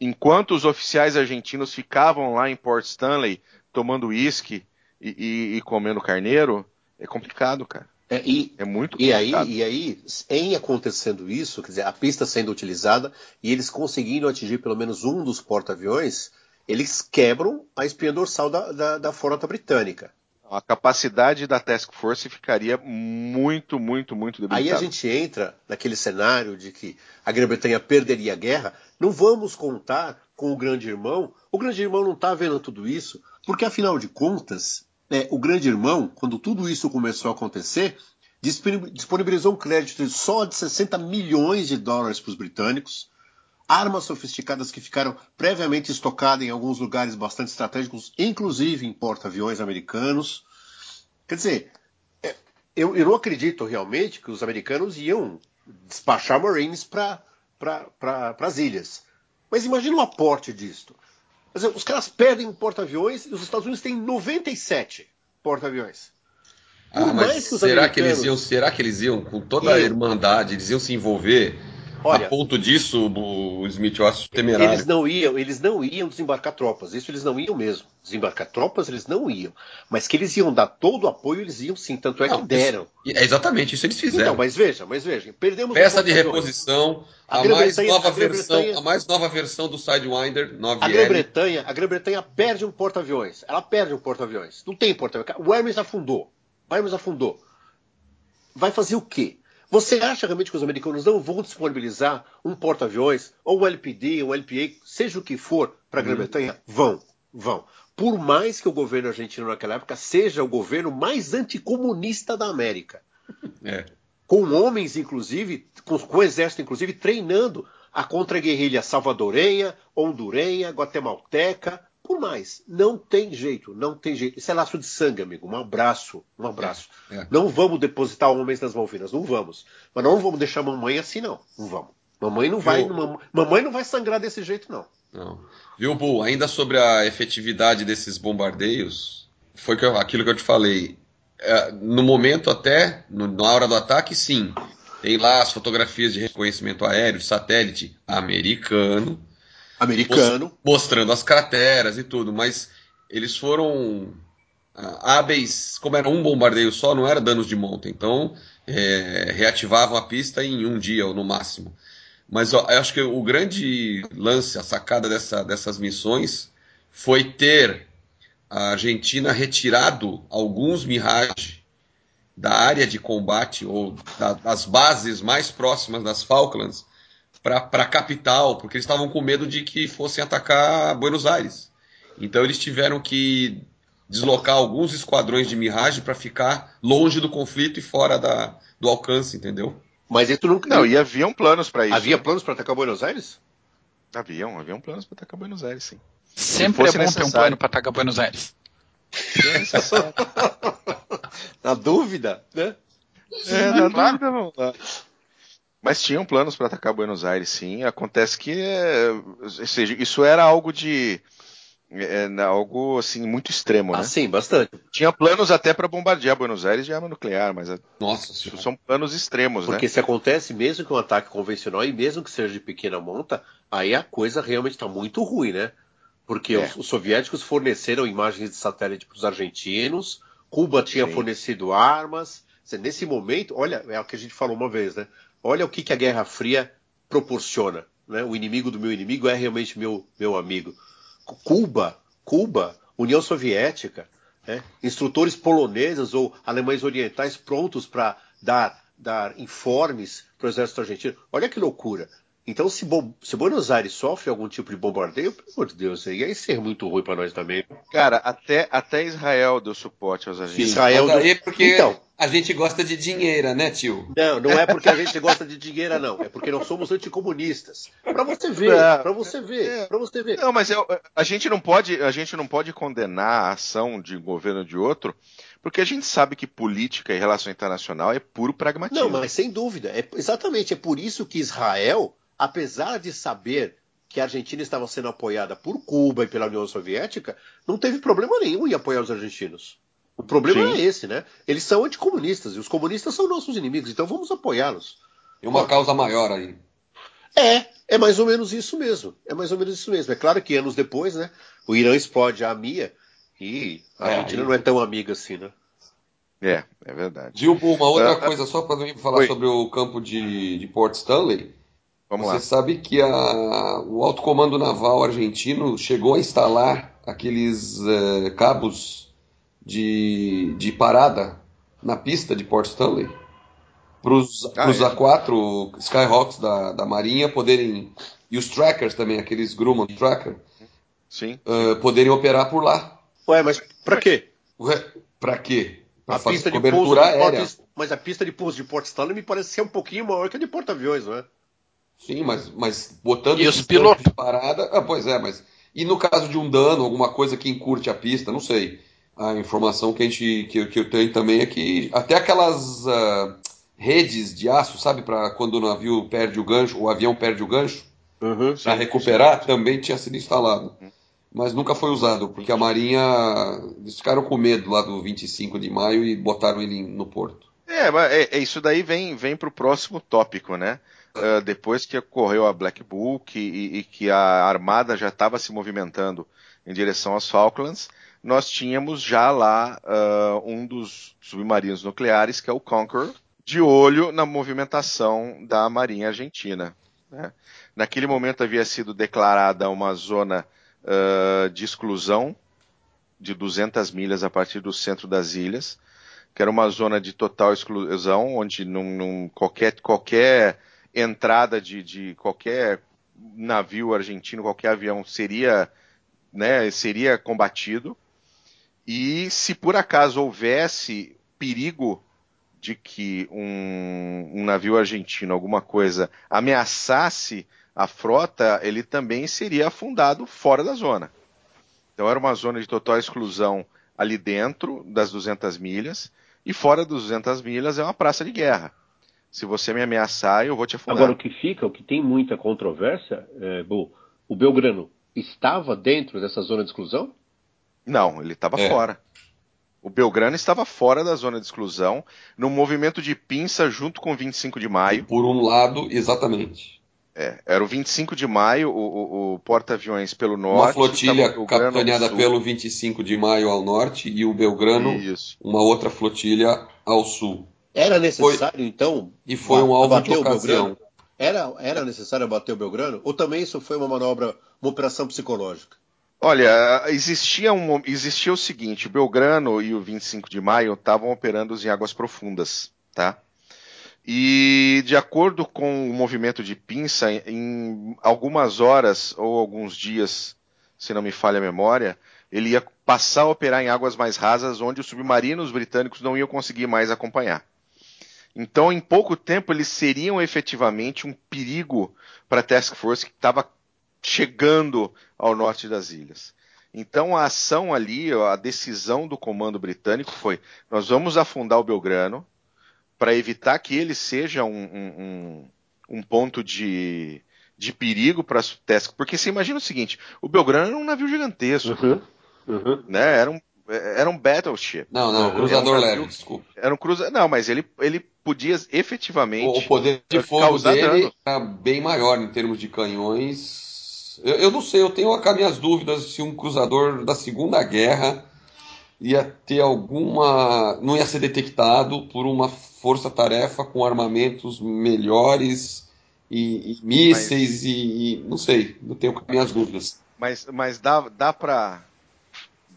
enquanto os oficiais argentinos ficavam lá em Port Stanley tomando uísque e, e, e comendo carneiro, é complicado, cara. É, e, é muito complicado. E aí, e aí, em acontecendo isso, quer dizer, a pista sendo utilizada e eles conseguindo atingir pelo menos um dos porta-aviões, eles quebram a espinha dorsal da, da, da frota britânica. A capacidade da Task Force ficaria muito, muito, muito debilitada. Aí a gente entra naquele cenário de que a Grã-Bretanha perderia a guerra. Não vamos contar com o grande irmão. O grande irmão não está vendo tudo isso, porque afinal de contas, é, o grande irmão, quando tudo isso começou a acontecer, disponibilizou um crédito só de 60 milhões de dólares para os britânicos, armas sofisticadas que ficaram previamente estocadas em alguns lugares bastante estratégicos, inclusive em porta-aviões americanos. Quer dizer, é, eu, eu, não acredito realmente que os americanos iam despachar Marines para pra, as ilhas. Mas imagina o aporte disto. Dizer, os caras perdem um porta-aviões e os Estados Unidos têm 97 porta-aviões. Ah, mas que será, americanos... que eles iam, será que eles iam, com toda a irmandade, eles iam se envolver Olha, a ponto disso, o Smith eu acho temerário. Eles não iam, eles não iam desembarcar tropas. Isso eles não iam mesmo. Desembarcar tropas eles não iam. Mas que eles iam dar todo o apoio, eles iam sim. Tanto é não, que deram. Isso, é exatamente isso eles fizeram. Então, mas veja, mas veja, perdemos peça de reposição, a, a mais nova a versão, a mais nova versão do Sidewinder 9L. A Grã-Bretanha, a Grã-Bretanha perde um porta-aviões. Ela perde um porta-aviões. Não tem porta-aviões. O Hermes afundou. O Hermes afundou. Vai fazer o quê? Você acha realmente que os americanos não vão disponibilizar um porta-aviões, ou um LPD, ou um LPA, seja o que for, para a Grã-Bretanha? Vão, vão. Por mais que o governo argentino naquela época seja o governo mais anticomunista da América. É. Com homens, inclusive, com, com o exército, inclusive, treinando a contra-guerrilha salvadorenha, hondurenha, guatemalteca, por mais. Não tem jeito, não tem jeito. Isso é laço de sangue, amigo. Um abraço, um abraço. É, é. Não vamos depositar homens nas Malvinas, não vamos. Mas não vamos deixar mamãe assim, não. Não vamos. Mamãe não vai, Eu- mam- mamãe não vai sangrar desse jeito, não. Não. Viu, Bu? Ainda sobre a efetividade desses bombardeios, foi aquilo que eu te falei. É, no momento até, na hora do ataque, sim. Tem lá as fotografias de reconhecimento aéreo, de satélite americano, Americano. mostrando as crateras e tudo, mas eles foram ah, hábeis, como era um bombardeio só, não era danos de monta, então é, reativavam a pista em um dia ou no máximo. Mas ó, eu acho que o grande lance, a sacada dessa- dessas missões foi ter a Argentina retirado alguns Mirage da área de combate ou da- das bases mais próximas das Falklands para a capital, porque eles estavam com medo de que fossem atacar Buenos Aires. Então eles tiveram que deslocar alguns esquadrões de Mirage para ficar longe do conflito e fora da- do alcance, entendeu? Mas isso nunca. Não, e haviam planos para isso. Havia planos para atacar Buenos Aires? Haviam, haviam planos para atacar Buenos Aires, sim. Sempre é fosse bom ter um necessário. plano para atacar Buenos Aires. Se é necessário. Na dúvida, né? É, na claro. dúvida, vamos lá. Mas tinham planos para atacar Buenos Aires, sim. Acontece que, é, ou seja, isso era algo de, é, na- algo assim muito extremo, né? Ah, sim, bastante. Tinha planos até para bombardear Buenos Aires de arma nuclear, mas é, Nossa senhora. são planos extremos, Porque né? se acontece mesmo que um ataque convencional e mesmo que seja de pequena monta, aí a coisa realmente está muito ruim, né? Porque É. os, os soviéticos forneceram imagens de satélite para os argentinos, Cuba tinha Sim. fornecido armas. Nesse momento, olha, é o que a gente falou uma vez, né? Olha o que, que a Guerra Fria proporciona. Né? O inimigo do meu inimigo é realmente meu, meu amigo. Cu- Cuba, Cuba, União Soviética, né? instrutores poloneses ou alemães orientais prontos para dar, dar informes para o exército argentino. Olha que loucura. Então, se, Bo- se Buenos Aires sofre algum tipo de bombardeio, pelo amor de Deus, aí ia ser muito ruim para nós também. Cara, até, até Israel deu suporte aos argentinos. Israel Mas aí do- porque Então. a gente gosta de dinheiro, né, tio? Não, não é porque a gente gosta de dinheiro, não. É porque nós somos anticomunistas. Para você ver, É. para você ver, É. para você ver. Não, mas eu- a gente não pode, a gente não pode condenar a ação de um governo de outro, porque a gente sabe que política e relação internacional é puro pragmatismo. Não, mas sem dúvida. É, exatamente. É por isso que Israel, apesar de saber que a Argentina estava sendo apoiada por Cuba e pela União Soviética, não teve problema nenhum em apoiar os argentinos. O problema Sim. é esse, né? Eles são anticomunistas e os comunistas são nossos inimigos, então vamos apoiá-los. Tem uma causa maior aí. É, é mais ou menos isso mesmo. É mais ou menos isso mesmo. É claro que anos depois, né? O Irã explode a AMIA e a É, Argentina aí- não é tão amiga assim, né? É, é verdade. Bu, uma outra ah, coisa, só para falar oi. sobre o campo de, de Port Stanley. Vamos Você lá. sabe que a- o alto comando naval argentino chegou a instalar aqueles eh, cabos de, de parada na pista de Port Stanley para os Ah, é? A4 Skyhawks da, da Marinha poderem e os trackers também, aqueles Grumman Tracker, Sim. eh, poderem operar por lá. Ué, mas pra quê? Para quê? Para A fazer pista de pouso cobertura aérea. Port... Mas a pista de pouso de Port Stanley me parece ser um pouquinho maior que a de porta-aviões, não é? Sim, mas, mas botando E os pilotos? de parada. Ah, pois é, mas. E no caso de um dano, alguma coisa que encurte a pista, não sei. A informação que, a gente, que, eu- que eu tenho também é que até aquelas ah, redes de aço, sabe, para quando o navio perde o gancho, o avião perde o gancho, Uhum, para recuperar, também tinha sido instalado. Mas nunca foi usado, porque a Marinha. Eles ficaram com medo lá do 25 de maio e botaram ele no porto. É, mas é, é isso daí vem, vem para o próximo tópico, né? Ah, depois que ocorreu a Black Book e, e que a Armada já estava se movimentando em direção aos Falklands, nós tínhamos já lá ah, um dos submarinos nucleares, que é o Conqueror, de olho na movimentação da Marinha Argentina. né? Naquele momento havia sido declarada uma zona ah, de exclusão de 200 milhas a partir do centro das ilhas, que era uma zona de total exclusão, onde não- qualquer, qualquer entrada de, de qualquer navio argentino, qualquer avião seria né, seria combatido. E se por acaso houvesse perigo de que um, um, navio argentino, alguma coisa, ameaçasse a frota, ele também seria afundado fora da zona. Então era uma zona de total exclusão ali dentro das 200 milhas, e fora das 200 milhas é uma praça de guerra. Se você me ameaçar, eu vou te afundar. Agora, o que fica, o que tem muita controvérsia, é, Bo, o Belgrano estava dentro dessa zona de exclusão? Não, ele estava é. fora. O Belgrano estava fora da zona de exclusão, no movimento de pinça junto com o 25 de maio. Por um lado, exatamente. É, era o 25 de maio, o, o, o porta-aviões pelo norte. Uma flotilha capitaneada pelo 25 de maio ao norte e o Belgrano, Isso. uma outra flotilha ao sul. Era necessário, foi, então, e foi um alvo de ocasião. Era, era necessário abater o Belgrano? Ou também isso foi uma manobra, uma operação psicológica? Olha, existia, um, existia o seguinte: o Belgrano e o 25 de maio estavam operando em águas profundas, tá? E de acordo com o movimento de pinça, em algumas horas ou alguns dias, se não me falha a memória, ele ia passar a operar em águas mais rasas, onde os submarinos britânicos não iam conseguir mais acompanhar. Então, em pouco tempo, eles seriam efetivamente um perigo para a Task Force que estava chegando ao norte das ilhas. Então, a ação ali, a decisão do comando britânico foi: nós vamos afundar o Belgrano para evitar que ele seja um, um, um ponto de, de perigo para as Task. Porque você imagina o seguinte: o Belgrano era um navio gigantesco. Uhum, uhum. Né? Era um, era um battleship. Não, não, cruzador um leve, desculpa. Era um cruza... Não, mas ele, ele podia efetivamente. O poder de fogo dele era bem maior em termos de canhões. Eu, eu não sei, eu tenho as minhas dúvidas se um cruzador da Segunda Guerra ia ter alguma. não ia ser detectado por uma força-tarefa com armamentos melhores e, e mísseis mas... e, e, não sei, não tenho minhas dúvidas. Mas, mas dá, dá para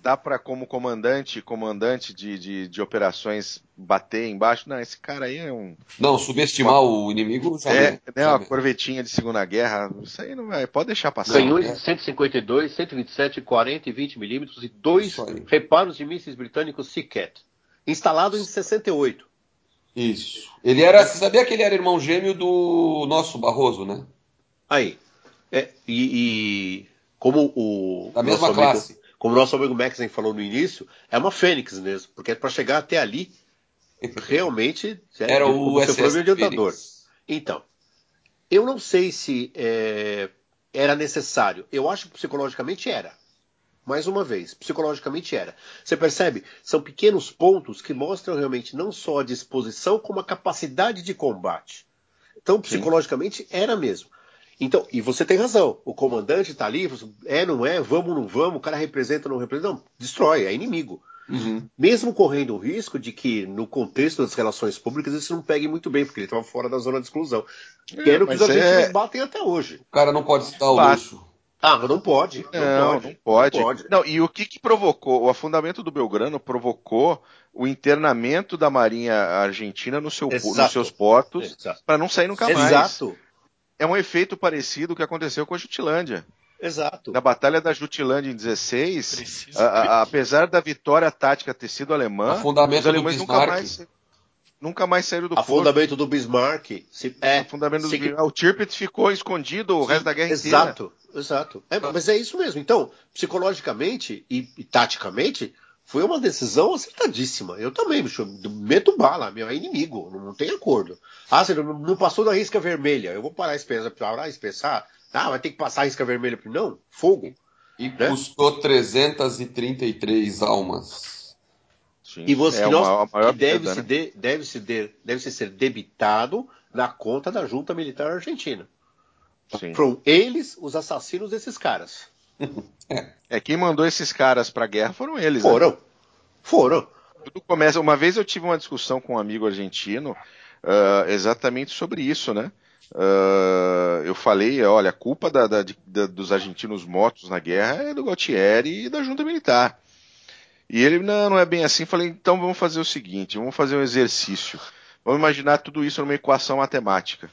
dá para como comandante, comandante de, de, de, operações bater embaixo? Não, esse cara aí é um. Não, subestimar uma... o inimigo já é, né, uma corvetinha de Segunda Guerra, isso aí não vai, pode deixar passar. Canhões de 152, 127, 40 e 20 milímetros e dois reparos de mísseis britânicos Seacat, instalado em 68. Isso. Ele era, você sabia que ele era irmão gêmeo do nosso Barroso, né? Aí. É, e, e, como o da mesma classe. Amigo, como o nosso amigo Maxen falou no início, é uma fênix mesmo, porque para chegar até ali, realmente é, era o você foi o adiantador. Então, eu não sei se é, era necessário. Eu acho que psicologicamente era. Mais uma vez, psicologicamente era. Você percebe? São pequenos pontos que mostram realmente não só a disposição, como a capacidade de combate. Então, psicologicamente, Sim. era mesmo. Então, e você tem razão. O comandante está ali, é, não é, vamos, não vamos, o cara representa, não representa. Não, destrói, é inimigo. Uhum. Mesmo correndo o risco de que, no contexto das relações públicas, isso não pegue muito bem, porque ele estava fora da zona de exclusão. É, que era o que os argentinos é... batem até hoje. O cara não pode citar o luxo. Ah, não pode. Não, não, pode, não pode. Não pode. Não, e o que, que provocou? O afundamento do Belgrano provocou o internamento da Marinha Argentina no seu, nos seus portos para não sair nunca mais. Exato é um efeito parecido que aconteceu com a Jutilândia. Exato. Na Batalha da Jutilândia em 16, a, a, apesar da vitória tática ter sido alemã, os alemães nunca mais, nunca mais saíram do Afundamento do Bismarck. Se, é, Afundamento do Bismarck. O Tirpitz ficou escondido o resto da guerra exato, inteira. Exato, exato. É, mas é isso mesmo. Então, psicologicamente e, e taticamente, foi uma decisão acertadíssima. Eu também, bicho, meto bala, meu, é inimigo, não, não tem acordo. Ah, você não, não, passou da risca vermelha, eu vou parar a pensar, parar a pensar, ah, vai ter que passar a risca vermelha. Não, fogo. E né? custou 333 almas. Sim, e você, é que nós, que deve, perda, se né? de, deve, se de, deve se ser debitado na conta da junta militar argentina. Sim. Foram eles os assassinos desses caras. É. quem mandou esses caras pra guerra foram eles. Né? Foram. Né? Foram. Tudo começa. Uma vez eu tive uma discussão com um amigo argentino uh, exatamente sobre isso, né? Uh, eu falei, olha, a culpa da, da, da, dos argentinos mortos na guerra é do Gautieri e da junta militar. E ele, não, não é bem assim. Falei, então vamos fazer o seguinte, vamos fazer um exercício. Vamos imaginar tudo isso numa equação matemática.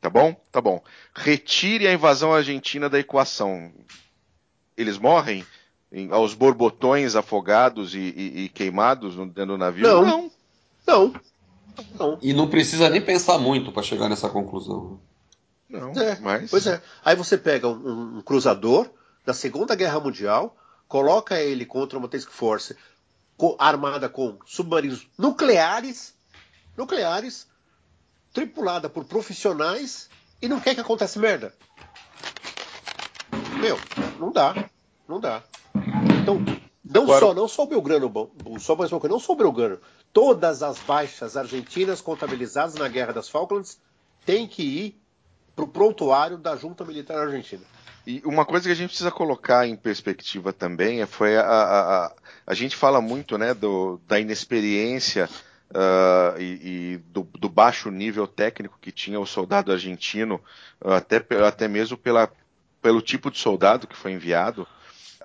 Tá bom? Tá bom. Retire a invasão argentina da equação eles morrem? em- aos borbotões afogados e, e- e queimados no- dentro do navio? Não. não. Não. Não. E não precisa nem pensar muito para chegar nessa conclusão. Não, É, mas Pois é. Aí você pega um, um cruzador da Segunda Guerra Mundial, coloca ele contra uma task force co- armada com submarinos nucleares, nucleares, tripulada por profissionais e não quer que aconteça merda. Meu, não dá, não dá. Então, não Agora- só, não só o Belgrano, só mais uma coisa, não só o Belgrano, todas as baixas argentinas contabilizadas na Guerra das Falklands têm que ir para o prontuário da Junta Militar Argentina. E uma coisa que a gente precisa colocar em perspectiva também é, foi a, a, a, a gente fala muito né, do, da inexperiência ah, e, e do, do baixo nível técnico que tinha o soldado argentino, ah, até, até mesmo pela, pelo tipo de soldado que foi enviado.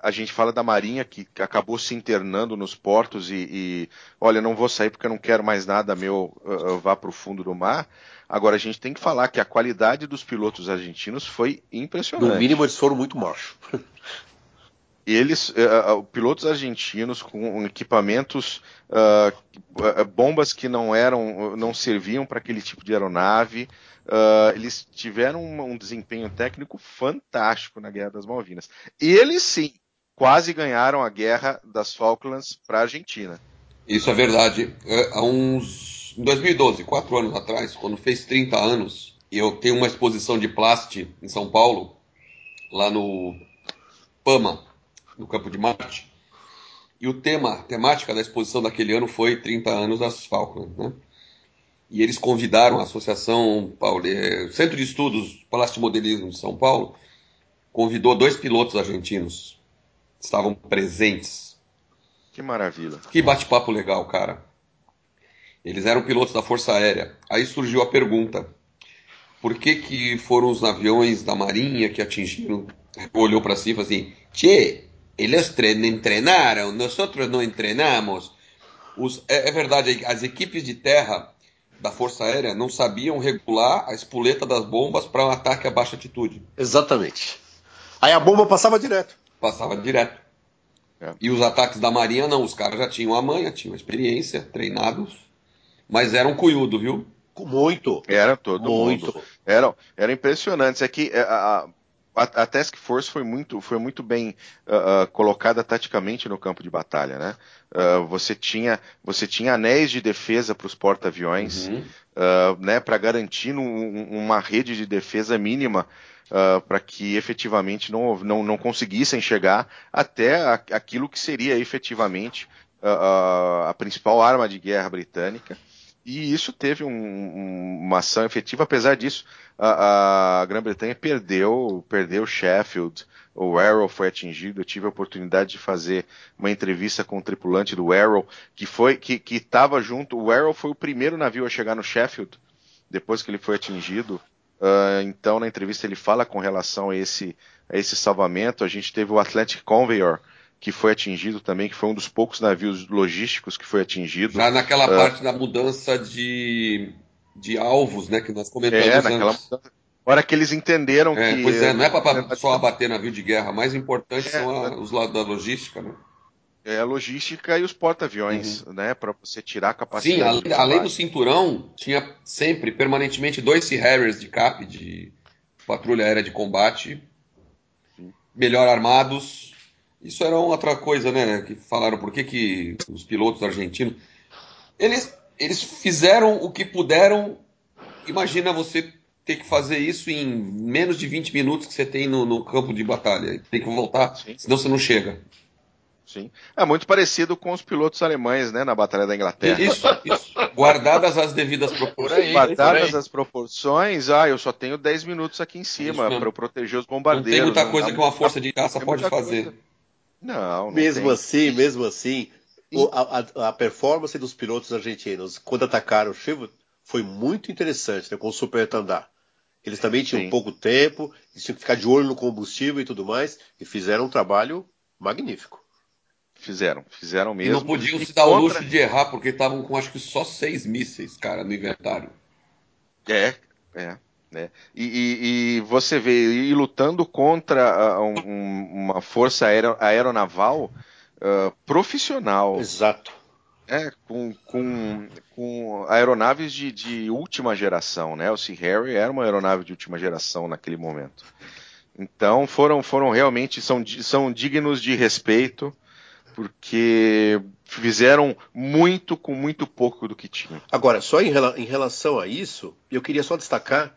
A gente fala da Marinha que acabou se internando nos portos e, e, olha, não vou sair porque eu não quero mais nada meu vá para o fundo do mar. Agora a gente tem que falar que a qualidade dos pilotos argentinos foi impressionante No mínimo, eles foram muito macho. eles, eh, pilotos argentinos com equipamentos, eh, bombas que não eram, não serviam para aquele tipo de aeronave, ah, eles tiveram um, um desempenho técnico fantástico na Guerra das Malvinas. Eles sim, quase ganharam a Guerra das Falklands para a Argentina. Isso é verdade. É, há uns. Em 2012, quatro anos atrás, quando fez 30 anos, eu tenho uma exposição de plástico em São Paulo, lá no PAMA, no Campo de Marte. E o tema, a temática da exposição daquele ano foi 30 anos das Falklands, né? E eles convidaram a Associação Pauli... eh, Centro de Estudos Plastimodelismo de São Paulo, convidou dois pilotos argentinos, estavam presentes. Que maravilha. Que bate-papo legal, cara. Eles eram pilotos da Força Aérea. Aí surgiu a pergunta: por que que foram os aviões da Marinha que atingiram? Olhou para si e falou assim: Che, eles tre- treinaram, nós não treinamos. Os- é, é verdade, as equipes de terra da Força Aérea não sabiam regular a espoleta das bombas para um ataque a baixa altitude. Exatamente. Aí a bomba passava direto. Passava direto. É. E os ataques da Marinha não, os caras já tinham a manha, tinham a experiência, treinados, mas eram cunhudo, viu? Muito. Era todo Muito. mundo. Eram, eram impressionantes. É que é, a, a, a Task Force foi muito, foi muito bem ah, ah, colocada taticamente no campo de batalha, né? Ah, você tinha, você tinha anéis de defesa para os porta-aviões, Uhum. né? Para garantir um- um- uma rede de defesa mínima para que efetivamente não, não, não conseguissem chegar até a- aquilo que seria efetivamente a principal arma de guerra britânica. E isso teve um- um- uma ação efetiva, apesar disso, a, a Grã-Bretanha perdeu, perdeu Sheffield, o Arrow foi atingido, eu tive a oportunidade de fazer uma entrevista com o tripulante do Arrow, que foi, que estava junto, o Arrow foi o primeiro navio a chegar no Sheffield, depois que ele foi atingido, Ah, então na entrevista ele fala com relação a esse, a esse salvamento, a gente teve o Atlantic Conveyor, que foi atingido também, que foi um dos poucos navios logísticos que foi atingido. Já naquela Ah. parte da mudança de, de alvos, né, que nós comentamos É, naquela antes. mudança. hora que eles entenderam É, que. pois é, não é para só abater navio de guerra, mais importante É, são a- os lados da logística, né? É a logística e os porta-aviões, né? Para você tirar a capacidade. Sim, além, além do cinturão, tinha sempre, permanentemente, dois Sea Harriers de CAP, de patrulha aérea de combate, melhor armados. Isso era outra coisa, né? Que falaram por que, que os pilotos argentinos. Eles, eles fizeram o que puderam. Imagina você ter que fazer isso em menos de 20 minutos que você tem no, no campo de batalha. Tem que voltar, Sim. senão você não chega. Sim. É muito parecido com os pilotos alemães, né? Na Batalha da Inglaterra. Isso, isso. Guardadas as devidas Por proporções. aí, Guardadas as proporções, ah, eu só tenho 10 minutos aqui em cima para eu proteger os Não bombardeiros. tem muita não coisa dá que uma força de caça pode fazer. coisa. Não, não Mesmo tem. assim, mesmo assim, o- a, a- performance dos pilotos argentinos quando atacaram o Chivot foi muito interessante, né, com o Super Tandar. Eles também tinham Sim. pouco tempo, eles tinham que ficar de olho no combustível e tudo mais, e fizeram um trabalho magnífico. Fizeram, fizeram E mesmo. não podiam E se dar o contra- luxo de errar, porque estavam com acho que só seis mísseis, cara, no inventário. É, é. Né? E, e, e, você vê, e lutando contra uh, um, uma força aer aeronaval uh, profissional. Exato. É, com, com, com aeronaves de, de, última geração, né? O Sea Harry era uma aeronave de última geração naquele momento. Então foram, foram realmente são, são dignos de respeito porque fizeram muito com muito pouco do que tinham. Agora, só em, em relação a isso, eu queria só destacar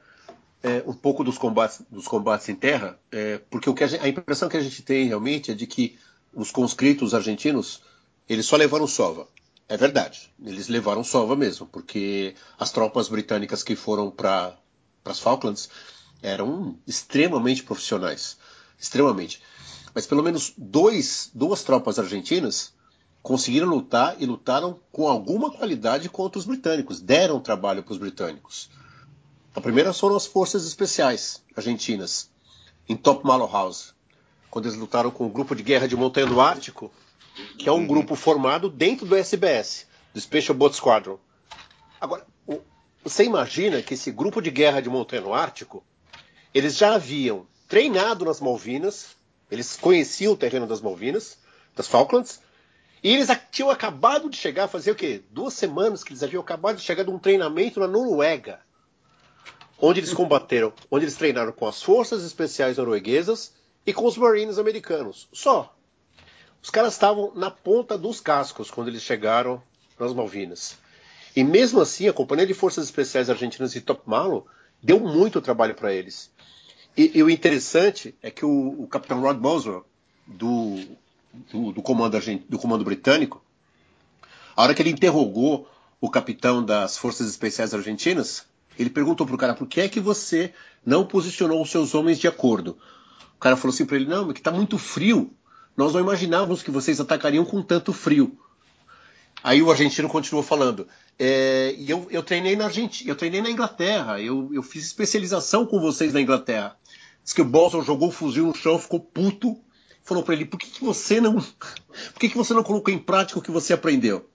é, um pouco dos combates, dos combates em terra, é, porque o que a, gente, a, impressão que a gente tem realmente é de que os conscritos argentinos eles só levaram sova. É verdade, eles levaram sova mesmo, porque as tropas britânicas que foram para as Falklands eram extremamente profissionais, extremamente. Mas pelo menos dois, duas tropas argentinas conseguiram lutar e lutaram com alguma qualidade contra os britânicos, deram trabalho para os britânicos. A primeira foram as forças especiais argentinas, em Top Malo House, quando eles lutaram com o grupo de guerra de montanha do Ártico, que é um grupo formado dentro do SBS, do Special Boat Squadron. Agora, você imagina que esse grupo de guerra de montanha no Ártico, eles já haviam treinado nas Malvinas, eles conheciam o terreno das Malvinas, das Falklands, e eles tinham acabado de chegar, fazer o quê? Duas semanas que eles haviam acabado de chegar de um treinamento na Noruega onde eles combateram, onde eles treinaram com as forças especiais norueguesas e com os marines americanos. Só. Os caras estavam na ponta dos cascos quando eles chegaram nas Malvinas. E mesmo assim, a Companhia de Forças Especiais Argentinas de Top Malo deu muito trabalho para eles. E, e, o interessante é que o, o capitão Rod Boswell, do, do, do, comando do comando britânico, a hora que ele interrogou o capitão das Forças Especiais Argentinas, ele perguntou pro cara, por que é que você não posicionou os seus homens de acordo? O cara falou assim para ele, não, é que tá muito frio. Nós não imaginávamos que vocês atacariam com tanto frio. Aí o argentino continuou falando, é, e eu, eu, treinei na Argentina, eu treinei na Inglaterra, eu, eu fiz especialização com vocês na Inglaterra. Diz que o Bolson jogou o fuzil no chão, ficou puto, falou para ele, por que, que você não, por que, que você não colocou em prática o que você aprendeu?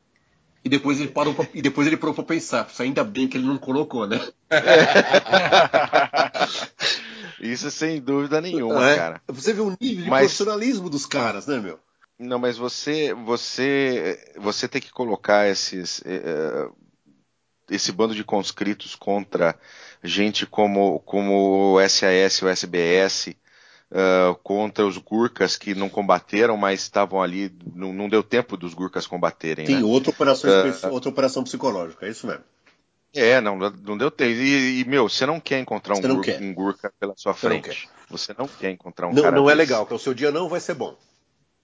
E depois ele parou pra, e depois ele parou para pensar, ainda bem que ele não colocou, né? Isso sem dúvida nenhuma, é. cara. Você vê o nível de mas... profissionalismo dos caras, né, meu? Não, mas você, você, você tem que colocar esses, uh, esse bando de conscritos contra gente como, como o SAS, o SBS, uh, contra os Gurkas que não combateram, mas estavam ali, não, não, deu tempo dos Gurkas combaterem. Tem né? outra, operação, uh, outra operação psicológica, é isso mesmo. É, não, não deu tempo. E, e meu, você não quer encontrar um, gur, quer. um Gurka pela sua frente. Você não quer encontrar um não, cara. Não desse. é legal, porque o seu dia não vai ser bom.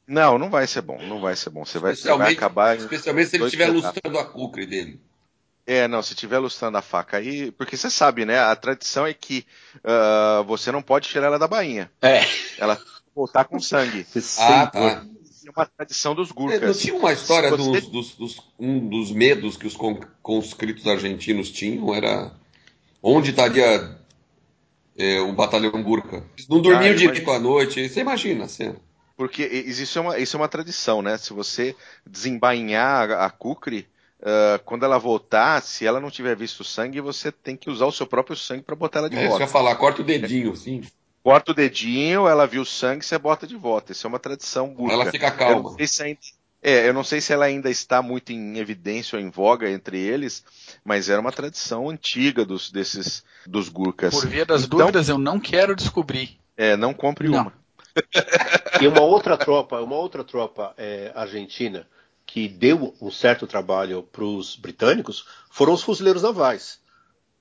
Não, não vai ser bom, não vai ser bom. Você vai, você vai acabar. Especialmente se ele estiver lustrando a cucre dele. É, não, se estiver lustrando a faca aí, porque você sabe, né? A tradição é que uh, você não pode tirar ela da bainha. É. Ela voltar com sangue. ah, tá. É uma tradição dos gurkas. É, não tinha uma história você... dos, dos, dos, um dos medos que os conscritos argentinos tinham? Era onde estaria é, o batalhão? Eles não dormiam ah, direito à noite. Você imagina a cena. Porque isso é, uma, isso é uma tradição, né? Se você desembainhar a, a cucre, Uh, quando ela voltar, se ela não tiver visto sangue, você tem que usar o seu próprio sangue para botar ela de é, volta. Você falar, corta o dedinho, assim. Corta o dedinho, ela viu sangue, você bota de volta. Isso é uma tradição burca. Ela fica calma. Eu ainda, é, eu não sei se ela ainda está muito em evidência ou em voga entre eles, mas era uma tradição antiga dos desses dos gurkas. Por via das então, dúvidas, eu não quero descobrir. É, não compre não. uma. e uma outra tropa, uma outra tropa é, argentina que deu um certo trabalho para os britânicos foram os fuzileiros navais.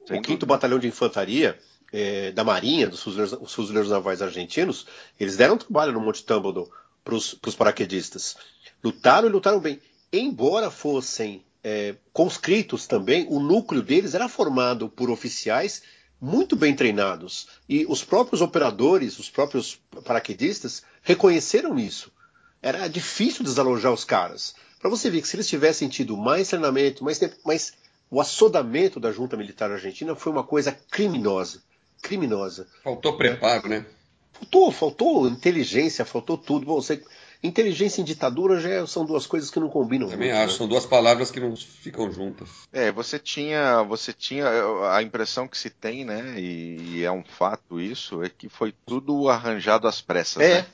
Sem o 5 Batalhão de Infantaria é, da Marinha, dos fuzileiros, os fuzileiros navais argentinos, eles deram trabalho no Monte Tumbledore para os paraquedistas. Lutaram e lutaram bem. Embora fossem é, conscritos também, o núcleo deles era formado por oficiais muito bem treinados. E os próprios operadores, os próprios paraquedistas, reconheceram isso. Era difícil desalojar os caras. Para você ver que se eles tivessem tido mais treinamento, mais tempo, mas o assodamento da junta militar argentina foi uma coisa criminosa. Criminosa. Faltou preparo, né? Faltou, faltou inteligência, faltou tudo. Bom, você, inteligência e ditadura já são duas coisas que não combinam. Também muito, acho, né? são duas palavras que não ficam juntas. É, você tinha, você tinha a impressão que se tem, né? E, e é um fato isso, é que foi tudo arranjado às pressas. É, né?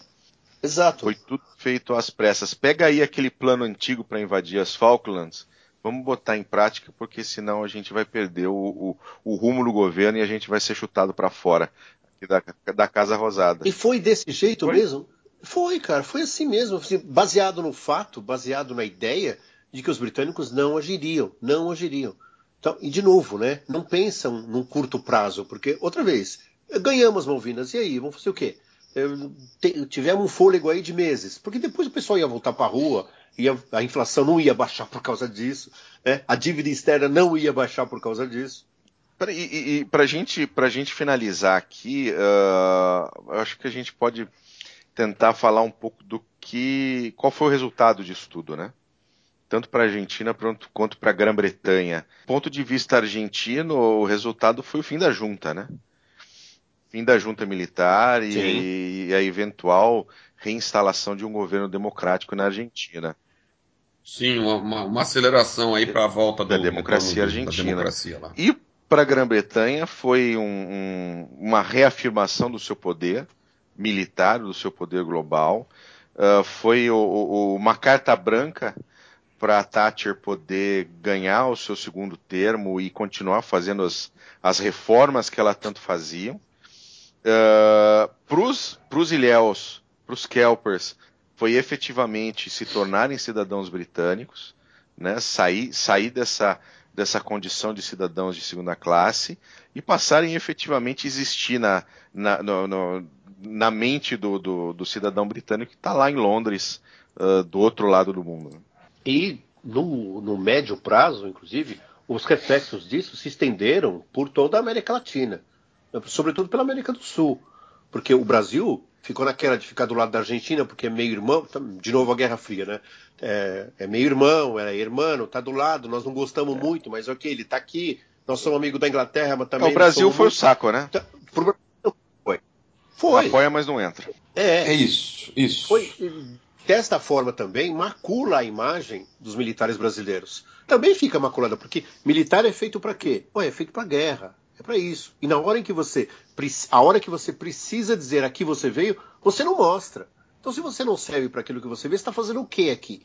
Exato. Foi tudo feito às pressas. Pega aí aquele plano antigo para invadir as Falklands. Vamos botar em prática, porque senão a gente vai perder o, o, o rumo do governo e a gente vai ser chutado para fora da, da Casa Rosada. E foi desse jeito Foi? mesmo? Foi, cara, foi assim mesmo, assim, baseado no fato, baseado na ideia de que os britânicos não agiriam, não agiriam. Então, e de novo, né, não pensam num curto prazo, porque, outra vez, ganhamos Malvinas, e aí, vamos fazer o quê? Tivemos um fôlego aí de meses, porque depois o pessoal ia voltar para a rua, ia, a inflação não ia baixar por causa disso, né, a dívida externa não ia baixar por causa disso. E, e, e pra gente, pra gente finalizar aqui, eu acho que a gente pode tentar falar um pouco do que, qual foi o resultado disso tudo, né? Tanto para a Argentina quanto para a Grã-Bretanha. Do ponto de vista argentino, o resultado foi o fim da junta, né? Fim da junta militar e, e a eventual reinstalação de um governo democrático na Argentina. Sim, uma, uma- aceleração aí para a volta do, Da democracia do- argentina. Da democracia lá. E para a Grã-Bretanha foi um- um- uma reafirmação do seu poder militar, do seu poder global. Ah, foi o- o- uma carta branca para a Thatcher poder ganhar o seu segundo termo e continuar fazendo as, as reformas que ela tanto fazia. Para os ilhéus, para os Kelpers, foi efetivamente se tornarem cidadãos britânicos, né, sair, sair dessa, dessa condição de cidadãos de segunda classe e passarem efetivamente a existir na, na, no- no- na mente do, do, do cidadão britânico que está lá em Londres, ah, do outro lado do mundo. E no, no médio prazo, inclusive, os reflexos disso se estenderam por toda a América Latina, sobretudo pela América do Sul, porque o Brasil ficou naquela de ficar do lado da Argentina porque é meio irmão, de novo a Guerra Fria, né? É, é meio irmão, é irmão, tá do lado, nós não gostamos muito, mas ok, ele tá aqui, nós somos amigos da Inglaterra, mas também É, o Brasil foi o muito- saco, né? Tá, pro foi. Foi. Apoia, mas não entra. É, É isso, isso. foi desta forma também macula a imagem dos militares brasileiros. Também fica maculada porque militar é feito para quê? Ué, é feito para guerra. É para isso. E na hora em que você a hora que você precisa dizer aqui você veio, você não mostra. Então se você não serve para aquilo que você vê, você está fazendo o quê aqui?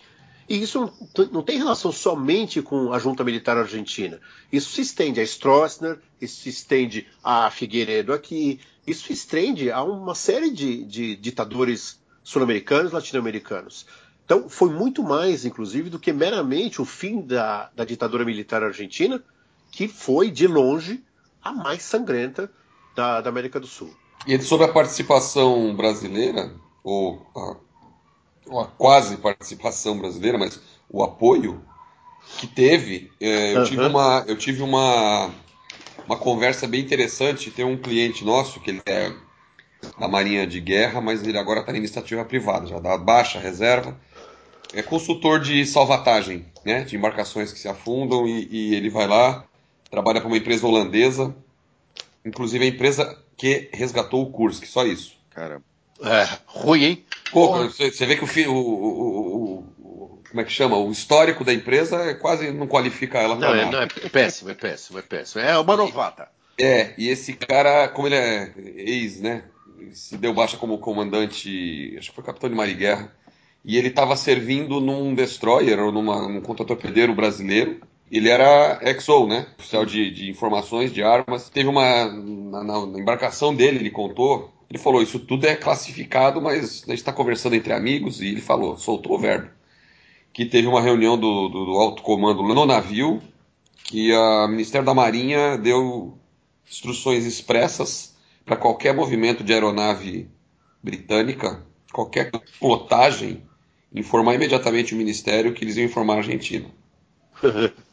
E isso não tem relação somente com a junta militar argentina. Isso se estende a Stroessner, isso se estende a Figueiredo aqui, isso se estende a uma série de, de ditadores sul-americanos, latino-americanos. Então, foi muito mais, inclusive, do que meramente o fim da, da ditadura militar argentina, que foi, de longe, a mais sangrenta da, da América do Sul. E sobre a participação brasileira, ou a, ou a quase participação brasileira, mas o apoio que teve, é, eu, Aham. tive uma, eu tive uma, uma conversa bem interessante. Tem um cliente nosso que ele é da Marinha de Guerra, mas ele agora está em iniciativa privada, já dá baixa reserva. É consultor de salvatagem, né, de embarcações que se afundam e, e ele vai lá, trabalha para uma empresa holandesa, inclusive a empresa que resgatou o Kursk, só isso. Cara, É, ruim, hein? Pô, você, vê que o, o- o- como é que chama? O histórico da empresa é quase não qualifica ela para Não, é, nada. não, é péssimo, é péssimo, é péssimo. É uma novata. É, e esse cara, como ele é ex, né? Se deu baixa como comandante, acho que foi capitão de mar e guerra, e ele estava servindo num destroyer ou numa, num contra-torpedeiro brasileiro. Ele era XO, né? Oficial de, de informações, de armas. Teve uma. Na, na- embarcação dele, ele contou. Ele falou: Isso tudo é classificado, mas a gente está conversando entre amigos. E ele falou: soltou o verbo. Que teve uma reunião do, do, do alto comando no navio, que o Ministério da Marinha deu instruções expressas para qualquer movimento de aeronave britânica, qualquer plotagem, informar imediatamente o Ministério que eles iam informar a Argentina.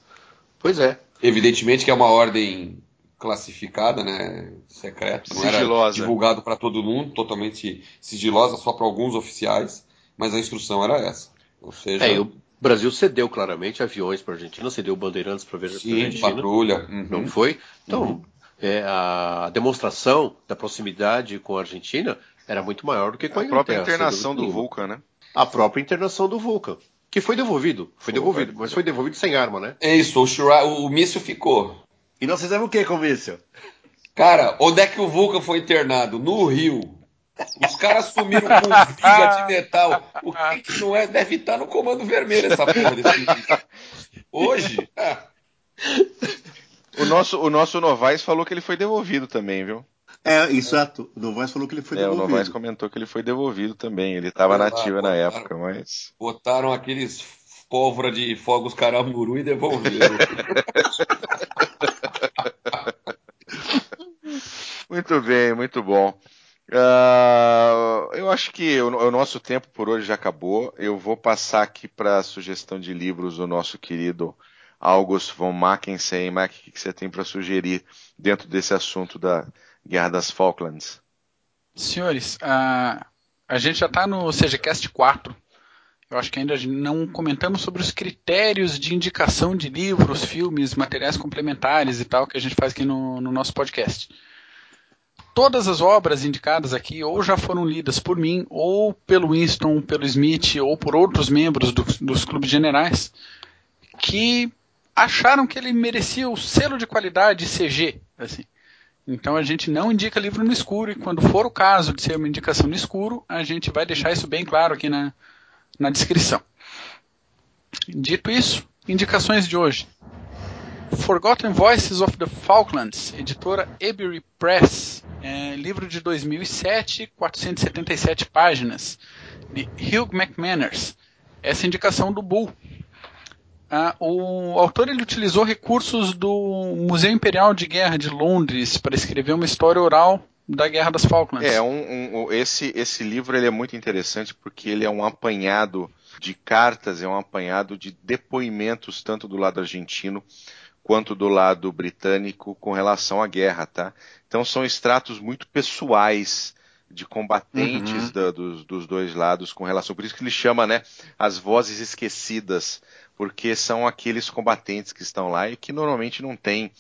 Pois é. Evidentemente que é uma ordem classificada, né, secreta, não era divulgado para todo mundo, totalmente sigilosa, só para alguns oficiais, mas a instrução era essa. Ou seja, É, o Brasil cedeu claramente aviões para a Argentina, cedeu bandeirantes para a sim, Argentina. patrulha. uhum. Não foi? Então, é, a demonstração da proximidade com a Argentina era muito maior do que com a a própria internação do. Vulcan, né? A própria internação do Vulcan. Que foi devolvido. Foi devolvido, mas foi devolvido sem arma, né? É isso, o, Shura, o míssil ficou. E nós fizemos o que com o míssil? Cara, onde é que o Vulcan foi internado? No Rio. Os caras sumiram com viga de metal. O que, que não é? Deve estar no comando vermelho essa porra desse Hoje. Ah. O nosso, o nosso Novaes falou que ele foi devolvido também, viu? É, exato. O Novaes falou que ele foi É, o devolvido. Novaes comentou que ele foi devolvido também. Ele estava nativa na época, mas. Botaram aqueles pólvora de fogos caramuru e devolveram. Muito bem, muito bom. Ah, eu acho que o, o nosso tempo por hoje já acabou. Eu vou passar aqui para a sugestão de livros do nosso querido August von Mackensen. Mac, o que que você tem para sugerir dentro desse assunto da Guerra das Falklands? Senhores, a, a gente já está no CGCast 4. Eu acho que ainda não comentamos sobre os critérios de indicação de livros, filmes, materiais complementares e tal que a gente faz aqui no, no nosso podcast. Todas as obras indicadas aqui ou já foram lidas por mim, ou pelo Winston, pelo Smith, ou por outros membros do- dos clubes generais, que acharam que ele merecia o selo de qualidade CG. Assim. Então a gente não indica livro no escuro e quando for o caso de ser uma indicação no escuro, a gente vai deixar isso bem claro aqui na, na descrição. Dito isso, indicações de hoje. Forgotten Voices of the Falklands, editora Ebury Press, é, livro de 2007, 477 páginas, de Hugh McManus. Essa é indicação do Bull. Ah, o autor ele utilizou recursos do Museu Imperial de Guerra de Londres para escrever uma história oral da Guerra das Falklands. É, um, um- esse, esse livro ele é muito interessante porque ele é um apanhado de cartas, é um apanhado de depoimentos tanto do lado argentino quanto do lado britânico com relação à guerra, tá? Então são extratos muito pessoais de combatentes da- dos, dos dois lados com relação, por isso que ele chama, né, as vozes esquecidas, porque são aqueles combatentes que estão lá e que normalmente não têm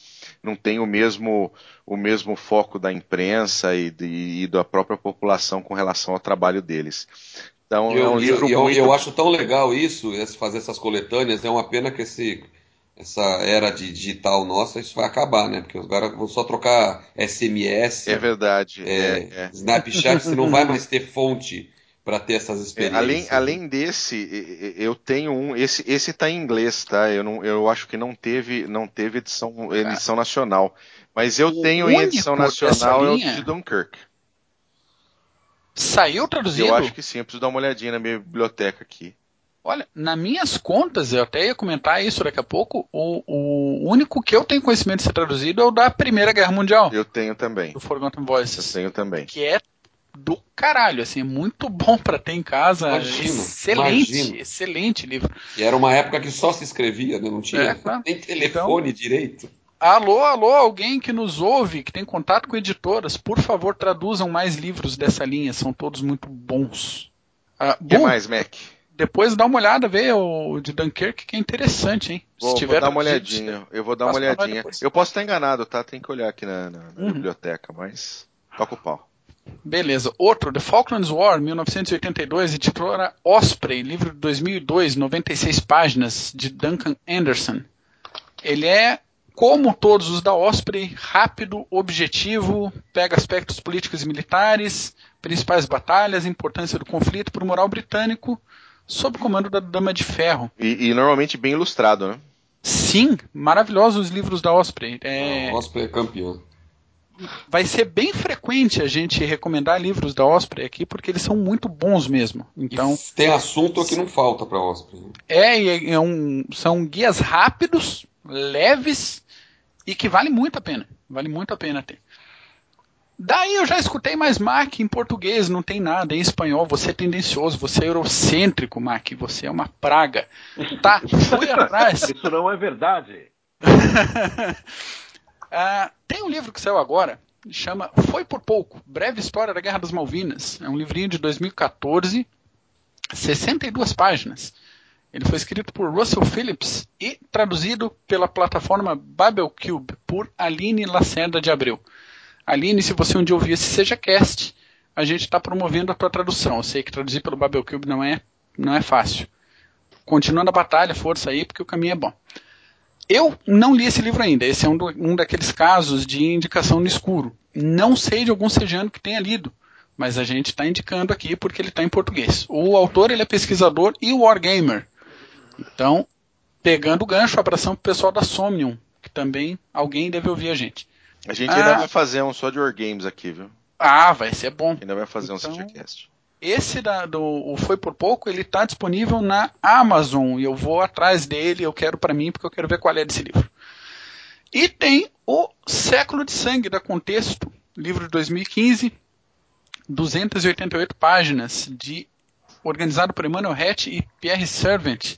não tem o mesmo o mesmo foco da imprensa e, de- e da própria população com relação ao trabalho deles. Então é um Eu, livro eu, eu, muito eu acho tão legal isso, fazer essas coletâneas. É uma pena que esse, essa era de digital nossa, isso vai acabar, né? Porque os caras vão só trocar SMS, é verdade. é, é, é. Snapchat, você não vai mais ter fonte para ter essas É, experiências. além, além desse, eu tenho um. Esse, esse tá em inglês, tá? Eu, não, eu acho que não teve, não teve edição, edição nacional. Mas eu O tenho em edição nacional é o de Dunkirk. Saiu traduzido? Eu acho que sim, eu preciso dar uma olhadinha na minha biblioteca aqui. Olha, nas minhas contas, eu até ia comentar isso daqui a pouco, o, o único que eu tenho conhecimento de ser traduzido é o da Primeira Guerra Mundial, Eu tenho também. do Forgotten Eu Voices, tenho também. que é do caralho, assim, é muito bom pra ter em casa, Imagino, excelente, imagino. excelente livro. E era uma época que só se escrevia, né? Não tinha É, tá. nem telefone direito. Alô, alô, alguém que nos ouve, que tem contato com editoras, por favor, traduzam mais livros dessa linha, são todos muito bons. Ah, O que bom, mais, Mac? depois dá uma olhada, vê o de Dunkirk, que é interessante, hein? Vou, vou tiver dar uma olhadinha. Eu vou dar uma olhadinha. Eu posso estar enganado, tá? Tem que olhar aqui na, na- na Uhum. biblioteca, mas toca o pau. Beleza. Outro, The Falklands War, 1982, editora Osprey, livro de 2002, 96 páginas, de Duncan Anderson. Ele é, como todos os da Osprey, rápido, objetivo, pega aspectos políticos e militares, principais batalhas, importância do conflito por moral britânico, sob comando da Dama de Ferro. E, e normalmente bem ilustrado, né? Sim, maravilhosos os livros da Osprey. É, O Osprey é campeão. Vai ser bem frequente a gente recomendar livros da Osprey aqui, porque eles são muito bons mesmo. Então, E tem assunto que não falta para Osprey. né? é, e é um, são guias rápidos, leves e que vale muito a pena. Vale muito a pena ter. Daí eu já escutei mais Mac em português, não tem nada. Em espanhol, você é tendencioso, você é eurocêntrico, Mac, você é uma praga. Tá, fui atrás. Isso não é verdade. Ah, tem um livro que saiu agora, chama Foi por Pouco, Breve História da Guerra das Malvinas. É um livrinho de 2014, 62 páginas. Ele foi escrito por Russell Phillips e traduzido pela plataforma Babelcube por Aline Lacerda de Abreu. Aline, se você um dia ouvir esse SejaCast, a gente está promovendo a tua tradução. Eu sei que traduzir pelo Babelcube não é não é fácil. Continuando a batalha, força aí, porque o caminho é bom. Eu não li esse livro ainda. Esse é um, do, um daqueles casos de indicação no escuro. Não sei de algum sejano que tenha lido, mas a gente está indicando aqui porque ele está em português. O autor ele é pesquisador e wargamer. Então, pegando o gancho, abração pro pessoal da Somnium, que também alguém deve ouvir a gente. A gente ainda vai fazer um só de wargames aqui, viu? Ah, vai ser bom. Ainda vai fazer Então- um CGCast. Esse da, do Foi por Pouco, ele está disponível na Amazon e eu vou atrás dele, eu quero para mim porque eu quero ver qual é desse livro. E tem o Século de Sangue da Contexto, livro de 2015, 288 páginas, de organizado por Emmanuel Hatch e Pierre Servant,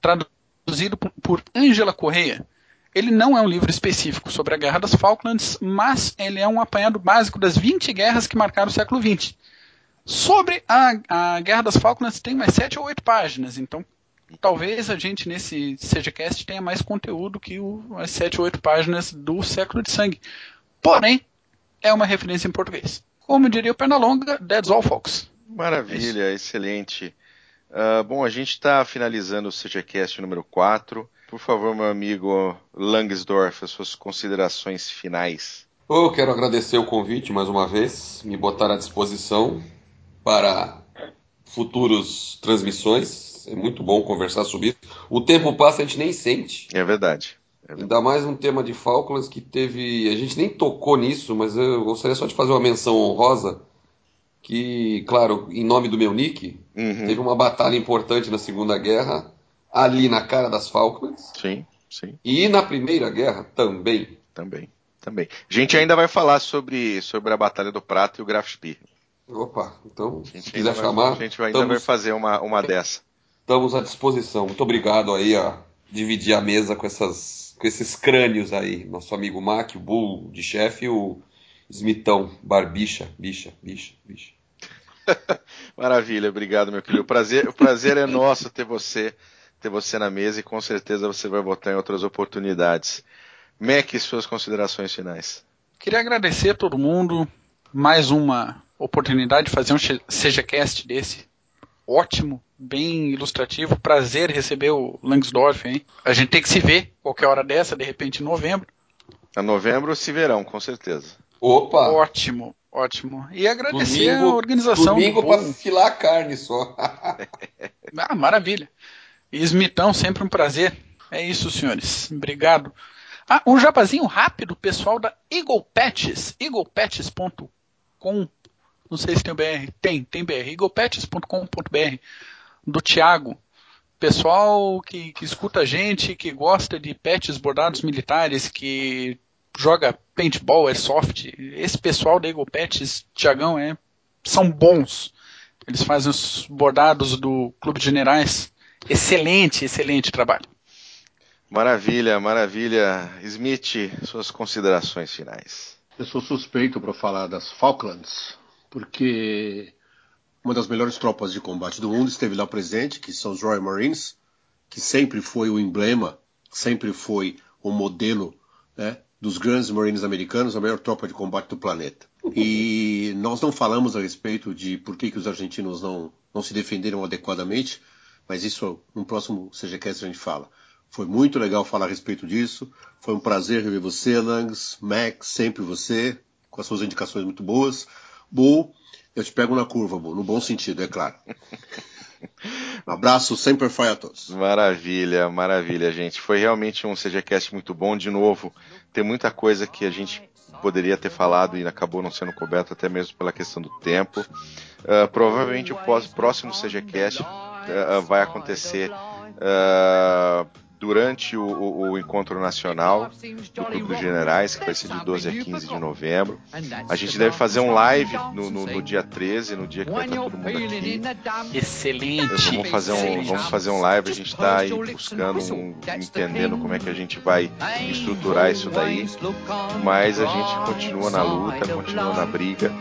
traduzido por- por Angela Correia. Ele não é um livro específico sobre a Guerra das Falklands, mas ele é um apanhado básico das 20 guerras que marcaram o século XX. Sobre a, a Guerra das Falklands tem mais 7 ou 8 páginas, então talvez a gente nesse CGCast tenha mais conteúdo que o, as 7 ou 8 páginas do Século de Sangue. Porém, é uma referência em português. Como diria o Pernalonga, that's all folks. Maravilha, excelente. Ah, bom, a gente está finalizando o CGCast número 4. Por favor, meu amigo Langsdorff, as suas considerações finais. Eu quero agradecer o convite mais uma vez, me botar à disposição para futuros transmissões. É muito bom conversar sobre isso. O tempo passa, a gente nem sente. É verdade. É verdade. Ainda mais um tema de Falklands que teve. A gente nem tocou nisso, mas eu gostaria só de fazer uma menção honrosa. Que, claro, em nome do meu nick, Uhum. teve uma batalha importante na Segunda Guerra, ali na cara das Falklands. Sim, sim, E na Primeira Guerra também. também. Também. A gente ainda vai falar sobre, sobre a Batalha do Prato e o Graf Spee. Opa, então, A se quiser ainda chamar, vai, a gente ainda estamos, vai fazer uma, uma dessa. estamos à disposição. Muito obrigado aí a dividir a mesa com, essas, com esses crânios aí. Nosso amigo Mac, o Bull de chefe e o Smithão, Barbicha, bicha, bicha, bicha. Maravilha, obrigado, meu querido. O prazer, o prazer é nosso ter você, ter você na mesa e com certeza você vai voltar em outras oportunidades. Mac, suas considerações finais. Queria agradecer a todo mundo. Mais uma oportunidade de fazer um CGCast desse. Ótimo, bem ilustrativo. Prazer receber o Langsdorff, hein? A gente tem que se ver qualquer hora dessa, de repente em novembro. A novembro se verão, com certeza. Opa! Ótimo, ótimo. E agradecer Domingo, a organização domingo do para filar a carne só. Ah, maravilha. E Smitão, sempre um prazer. É isso, senhores. Obrigado. Ah, um jabazinho rápido, pessoal da Eagle Patches, eaglepatches.com. Não sei se tem o BR. Tem, tem BR. eaglepatches.com.br do Thiago. Pessoal que, que escuta a gente, que gosta de patches bordados militares, que joga paintball, airsoft. Esse pessoal da Eagle Patches, Thiagão, é, são bons. Eles fazem os bordados do Clube de Generais. Excelente, excelente trabalho. Maravilha, maravilha. Smith, suas considerações finais. Eu sou suspeito para falar das Falklands, porque uma das melhores tropas de combate do mundo esteve lá presente, que são os Royal Marines, que sempre foi o emblema, sempre foi o modelo né, dos grandes Marines americanos, a melhor tropa de combate do planeta. E nós não falamos a respeito de por que, que os argentinos não, não se defenderam adequadamente, mas isso no próximo CGCast a gente fala. Foi muito legal falar a respeito disso. Foi um prazer rever você, Langs, Max, sempre você, com as suas indicações muito boas. Bull, eu te pego na curva, Bull, no bom sentido, é claro. Um abraço, sempre fire a todos. Maravilha, maravilha, gente. Foi realmente um CGCast muito bom. De novo, tem muita coisa que a gente poderia ter falado e acabou não sendo coberto, até mesmo pela questão do tempo. Uh, provavelmente o próximo CGCast uh, vai acontecer uh, durante o, o, o, encontro nacional do Clube dos Generais, que vai ser de 12 a 15 de novembro. A gente deve fazer um live no, no, no dia 13, no dia que vai estar todo mundo aqui. Excelente. Vamos fazer um, vamos fazer um live, a gente está aí buscando, um, entendendo como é que a gente vai estruturar isso daí. Mas a gente continua na luta, continua na briga.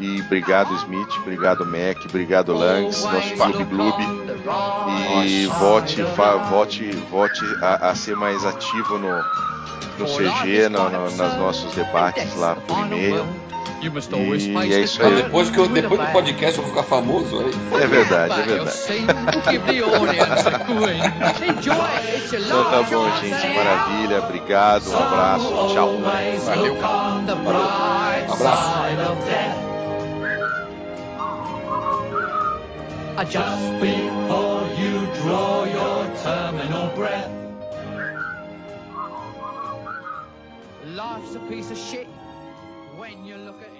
E obrigado, Smith, obrigado, Mac, obrigado, Langs, nosso Clube Gloob. E vote, fa, vote, vote a, a, ser mais ativo no, no CG, no, no, nos nossos debates lá por e-mail. E é isso aí. Depois, que eu, depois do podcast eu vou ficar famoso aí. É verdade, é verdade. então tá bom, gente. Maravilha. Obrigado. Um abraço. Tchau. Valeu. Valeu. Abraço. Just before you draw your terminal breath. Life's a piece of shit when you look at it.